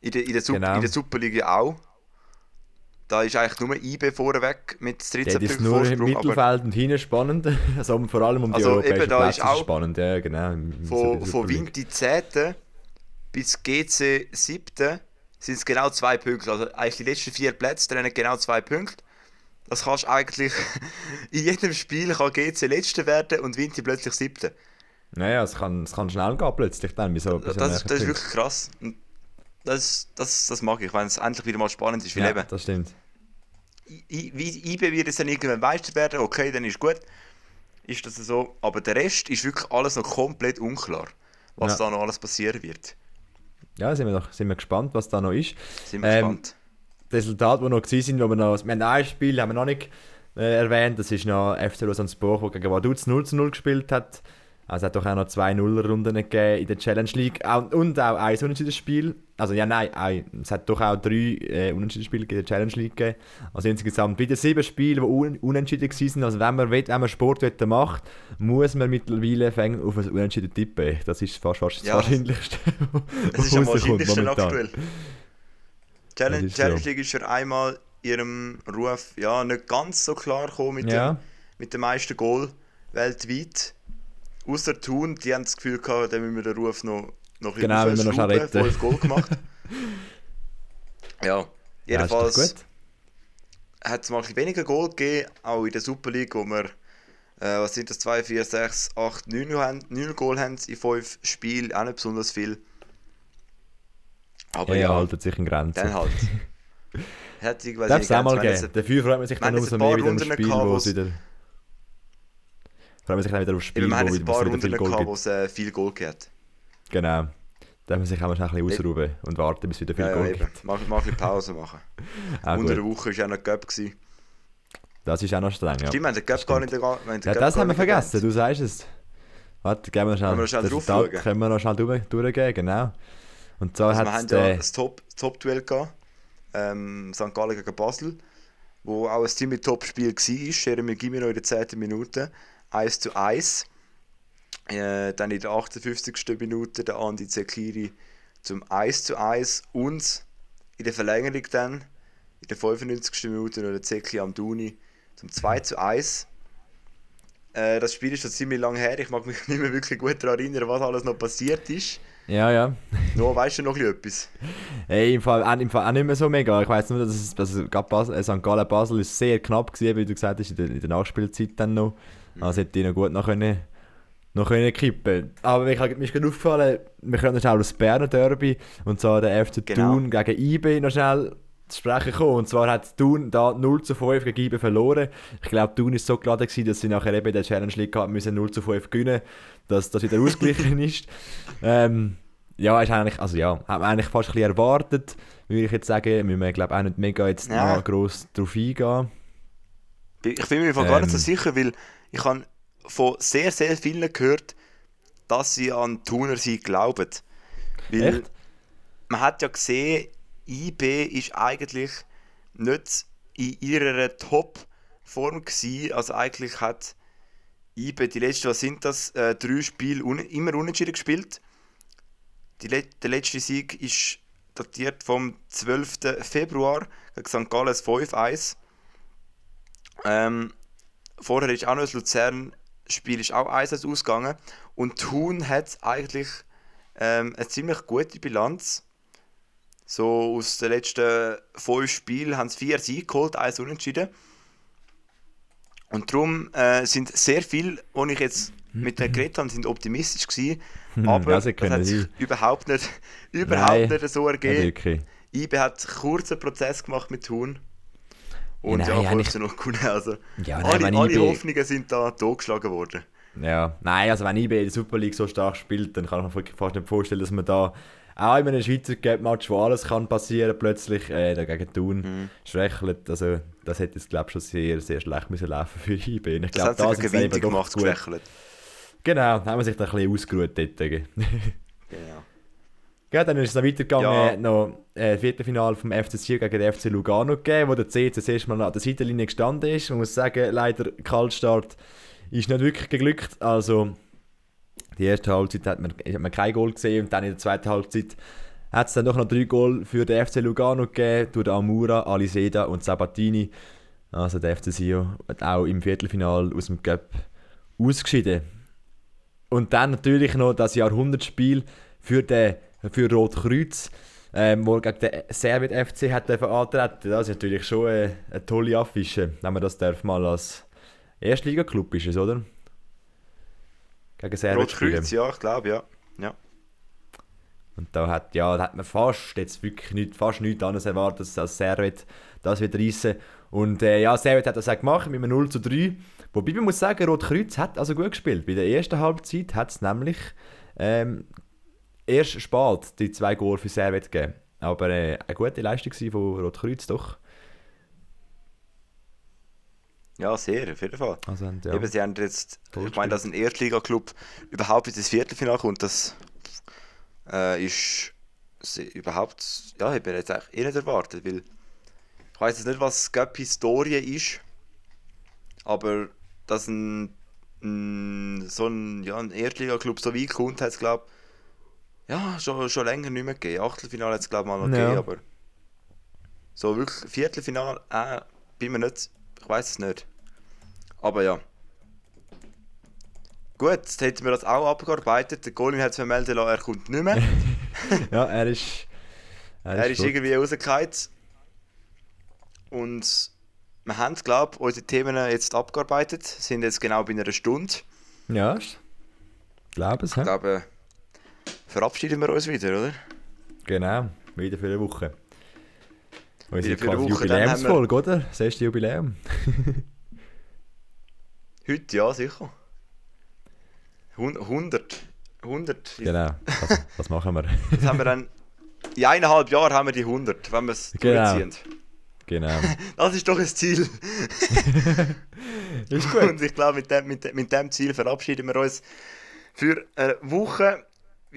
In der, in der, Sup Genau. in der Superliga auch. Da ist eigentlich nur IB vorweg mit 13 Der ist Punkten nur im Vorsprung, Mittelfeld und hinten spannend. Also vor allem um die Also europäischen eben, da Plätze ist auch spannend. Ja, genau. von, von. Vinti 10. bis GC 7. sind es genau zwei Punkte. Also eigentlich die letzten vier Plätze trennen genau zwei Punkte. Das kannst du eigentlich in jedem Spiel kann GC letzter werden und Vinti plötzlich siebter. Naja, es kann, es kann schnell gehen plötzlich dann. So, Das, das, ist- wirklich krass. Und Das, das, das mag ich, wenn es endlich wieder mal spannend ist. Weil Ja, eben, das stimmt. I- wie IB wird jetzt dann irgendwann Meister werden, okay, dann ist gut. Ist das so. Aber der Rest ist wirklich alles noch komplett unklar, was Ja. da noch alles passieren wird. ja, sind wir, noch, sind wir gespannt, was da noch ist. Sind wir Ähm, gespannt. Die Resultate, die noch gewesen sind, wo wir noch, wir haben ein Spiel, haben wir noch nicht äh, erwähnt, das ist noch FC Lausanne-Sport, der gegen Vaduz 0 zu 0 gespielt hat. Also es hat doch auch noch zwei Nuller-Runden gegeben in der Challenge League auch, und auch ein unentschiedenes Spiel. Also ja, nein, ein, es hat doch auch drei äh, unentschiedene Spiele in der Challenge League gegeben. Also insgesamt wieder sieben Spiele, die un unentschieden waren. Also wenn man, will, wenn man Sport macht, muss man mittlerweile fängt auf ein Unentschieden tippen. Das ist fast, fast das Ja. Wahrscheinlichste, Das ist am wahrscheinlichsten momentan. aktuell. Challenge, Das. Challenge League ist für einmal ihrem Ruf ja, nicht ganz so klar gekommen mit, Ja. dem, mit dem meisten Goal weltweit. Außer Thun, die haben das Gefühl gehabt, dann müssen wir den Ruf noch, noch ein Genau, bisschen müssen wir noch. Fünf Goal gemacht. ja, Ja, jedenfalls gut. hat es mal ein bisschen weniger Goal gegeben, auch in der Super League, wo wir, äh, was sind das, 2, 4, 6, 8, 9, haben, 9 Goal haben in 5 Spielen, auch nicht besonders viel. Aber Ja, ja, ja, haltet sich in Grenzen. dann halt. Hat ich, weiß Darf nicht, es auch mal ganz- wenn geben. es- Dafür freut man sich dann umso ein mehr wieder im Spiel, gehabt, wo es wieder... Freut man sich dann wieder aufs Spiel, Eben, wir haben wo jetzt ein paar es Runden gehabt, wo es äh, viel Goal gibt. Genau. Da man sich auch mal schnell ein bisschen ausruhen und warten, bis es wieder viel Ja, ja, Goal eben. gibt. Mal, mal ein Pause machen. Auch Unter der Woche war auch noch Cup. Gewesen. Das ist auch noch streng, ja. Stimmt, wir haben den Cup gar nicht... wir haben Ja, das haben wir vergessen, du sagst es. Warte, gehen wir noch schnell, Können wir noch schnell drauf schauen? können wir noch schnell durch, durchgehen, genau. Und zwar Also wir hat haben es ja das Top- das Top-Duell gehabt. Ähm, St. Gallen gegen Basel. Wo auch ein ziemlich Top-Spiel war. Jeremy Gimino in der 10. Minute. 1 zu 1. Äh, dann in der 58. Minute der Andi Zekiri zum 1 zu 1. Und in der Verlängerung dann, in der 95. Minute, noch der Zekli Amduni zum 2 zu 1. Äh, das Spiel ist schon ziemlich lange her. Ich mag mich nicht mehr wirklich gut daran erinnern, was alles noch passiert ist. Ja, ja. Nur weißt du noch etwas? Hey, im Fall, auch, im Fall auch nicht mehr so mega. Ich weiß nur, dass, es, dass es, Basel, äh, St. Gallen Basel ist sehr knapp gewesen, wie du gesagt hast, in der, in der Nachspielzeit dann noch. Mhm. Also hätte ich noch gut noch können, noch können kippen. Aber mir, ist gerade aufgefallen, wir können noch schnell aus Berner Derby und zwar der FC Genau. Thun gegen IB noch schnell zu sprechen kommen. Und zwar hat Thun da 0 zu 5 gegen IB verloren. Ich glaube, Thun ist so geladen gewesen, dass sie nachher eben der Challenge League hatten, müssen 0 zu 5 gewinnen, dass das wieder ausgeglichen ist. Ähm, ja, ist eigentlich, also ja, hat man eigentlich fast ein bisschen erwartet, würde ich jetzt sagen. Müssen wir, glaube auch nicht mega jetzt Ja. gross drauf eingehen. Ich bin mir einfach gar nicht so Ähm. sicher, weil ich habe von sehr, sehr vielen gehört, dass sie an Thuner sie glauben. Weil Echt? man hat ja gesehen, IB ist eigentlich nicht in ihrer Top-Form gewesen. Also eigentlich hat IB die letzten, was sind das, äh, drei Spiele un immer unentschieden gespielt. Die le der letzte Sieg ist datiert vom 12. Februar gegen St. Gallen 5-1. Ähm, vorher ist auch noch das Luzern-Spiel ist auch 1 ausgegangen. Und Thun hat eigentlich ähm, eine ziemlich gute Bilanz. So aus den letzten fünf Spielen haben sie vier Siege geholt, eins unentschieden. Und darum äh, sind sehr viele, die ich jetzt mit denen geredet habe, sind optimistisch gewesen. Aber ja, sie das hat sich überhaupt nicht, überhaupt Nein, nicht so ergeben. IB hat einen kurzen Prozess gemacht mit Thun. Und Ja, nein, ja eigentlich- noch gewonnen. Also, Ja, nein, alle, alle Hoffnungen sind da totgeschlagen worden. Ja, nein, also wenn IB in der Super League so stark spielt, dann kann ich mir fast nicht vorstellen, dass man da auch in einem Schweizer Cup-Match, wo alles kann passieren plötzlich äh, dagegen Thun Mhm. schwächelt. Also das hätte jetzt glaube ich schon sehr, sehr schlecht müssen laufen für. Und Ich Das glaube, hat sich gemacht, gut. geschwächelt. Genau, haben wir sich da ein bisschen ausgeruht dort. Genau. Ja, dann ist es noch weitergegangen, Ja. noch äh, Viertelfinale vom FC Ziel gegen den FC Lugano gegeben, wo der CC das erste Mal an der Seitenlinie gestanden ist. Man muss sagen, leider Kaltstart ist nicht wirklich geglückt. Also die erste Halbzeit hat man, hat man kein Goal gesehen und dann in der zweiten Halbzeit hat es dann doch noch drei Goal für den FC Lugano gegeben, durch Amura, Aliseda und Sabatini. Also der FC Sio hat auch im Viertelfinal aus dem Cup ausgeschieden. Und dann natürlich noch das Jahrhundertspiel für, den, für Rotkreuz, ähm, wo gegen den Servet FC hat antreten. Das ist natürlich schon eine, eine tolle Affische, wenn man das darf mal als Erstliga-Club ist, es, oder? Gegen Servet. Rotkreuz, ja, ich glaube, ja. ja. Und da hat, ja, da hat man fast jetzt wirklich nicht, fast nichts anderes erwartet, als Servet das wird reissen. Und äh, ja, Servet hat das auch gemacht mit einem 0 zu 3. Wobei man muss sagen, Rotkreuz hat also gut gespielt. Bei der ersten Halbzeit hat es nämlich ähm, erst spät die zwei Goal für Servet gegeben. Aber äh, eine gute Leistung von Rotkreuz doch. Ja, sehr, auf jeden Fall. Also, ja. Eben, sie haben jetzt, ich meine, dass ein Erstliga-Club überhaupt ins Viertelfinale kommt, das äh, ist überhaupt, ja, ich bin jetzt eigentlich eh nicht erwartet, weil ich weiß jetzt nicht, was Göpp-Historie ist, aber dass ein, ein so ein, ja, ein Erstliga-Club so weit kommt, hat es, glaube ja, schon, schon länger nicht mehr gegeben. Achtelfinale hat es, glaube ich, mal noch Ja. gegeben, aber so wirklich Viertelfinale, äh, bin mir nicht, ich weiß es nicht. Aber ja. Gut, jetzt hätten wir das auch abgearbeitet. Der Golin hat es vermeldet, lassen, er kommt nicht mehr. ja, er ist. er ist tot. irgendwie rausgefallen. Und wir haben, glaube ich, unsere Themen jetzt abgearbeitet. Sind jetzt genau bei einer Stunde. Ja, ich glaube es. Ich glaube, verabschieden wir uns wieder, oder? Genau, wieder für eine Woche. Unsere Wieder für eine Woche, haben wir- Jubiläumsfolge, oder? Das erste Jubiläum. Heute ja, sicher. Hun- 100. 100. Genau, das, das machen wir. Jetzt haben wir dann. In eineinhalb Jahren haben wir die 100, wenn wir es Genau. durchziehen. genau. Das ist doch ein Ziel. Ist Und ich glaube, mit dem, mit, dem- mit dem Ziel verabschieden wir uns für eine Woche.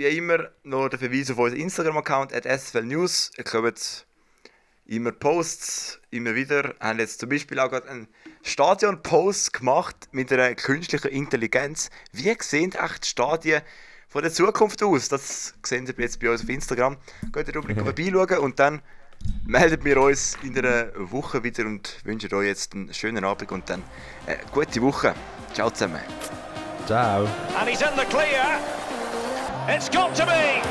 Wie immer noch der Verweis auf unseren Instagram-Account at SFL News. Ihr bekommt immer Posts, immer wieder. Wir haben jetzt zum Beispiel auch gerade einen Stadion-Post gemacht mit einer künstlichen Intelligenz. Wie sehen echt die Stadien von der Zukunft aus? Das seht ihr jetzt bei uns auf Instagram. Geht ihr unbedingt vorbeischauen und dann melden wir uns in einer Woche wieder und wünschen euch jetzt einen schönen Abend und dann eine gute Woche. Ciao zusammen. Ciao. And he's in the clear. It's got to be.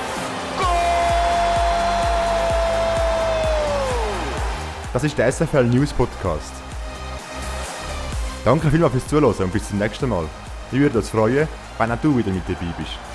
Das ist der SFL News Podcast. Danke vielmals fürs Zuhören und bis zum nächsten Mal. Ich würde uns freuen, wenn auch du wieder mit dabei bist.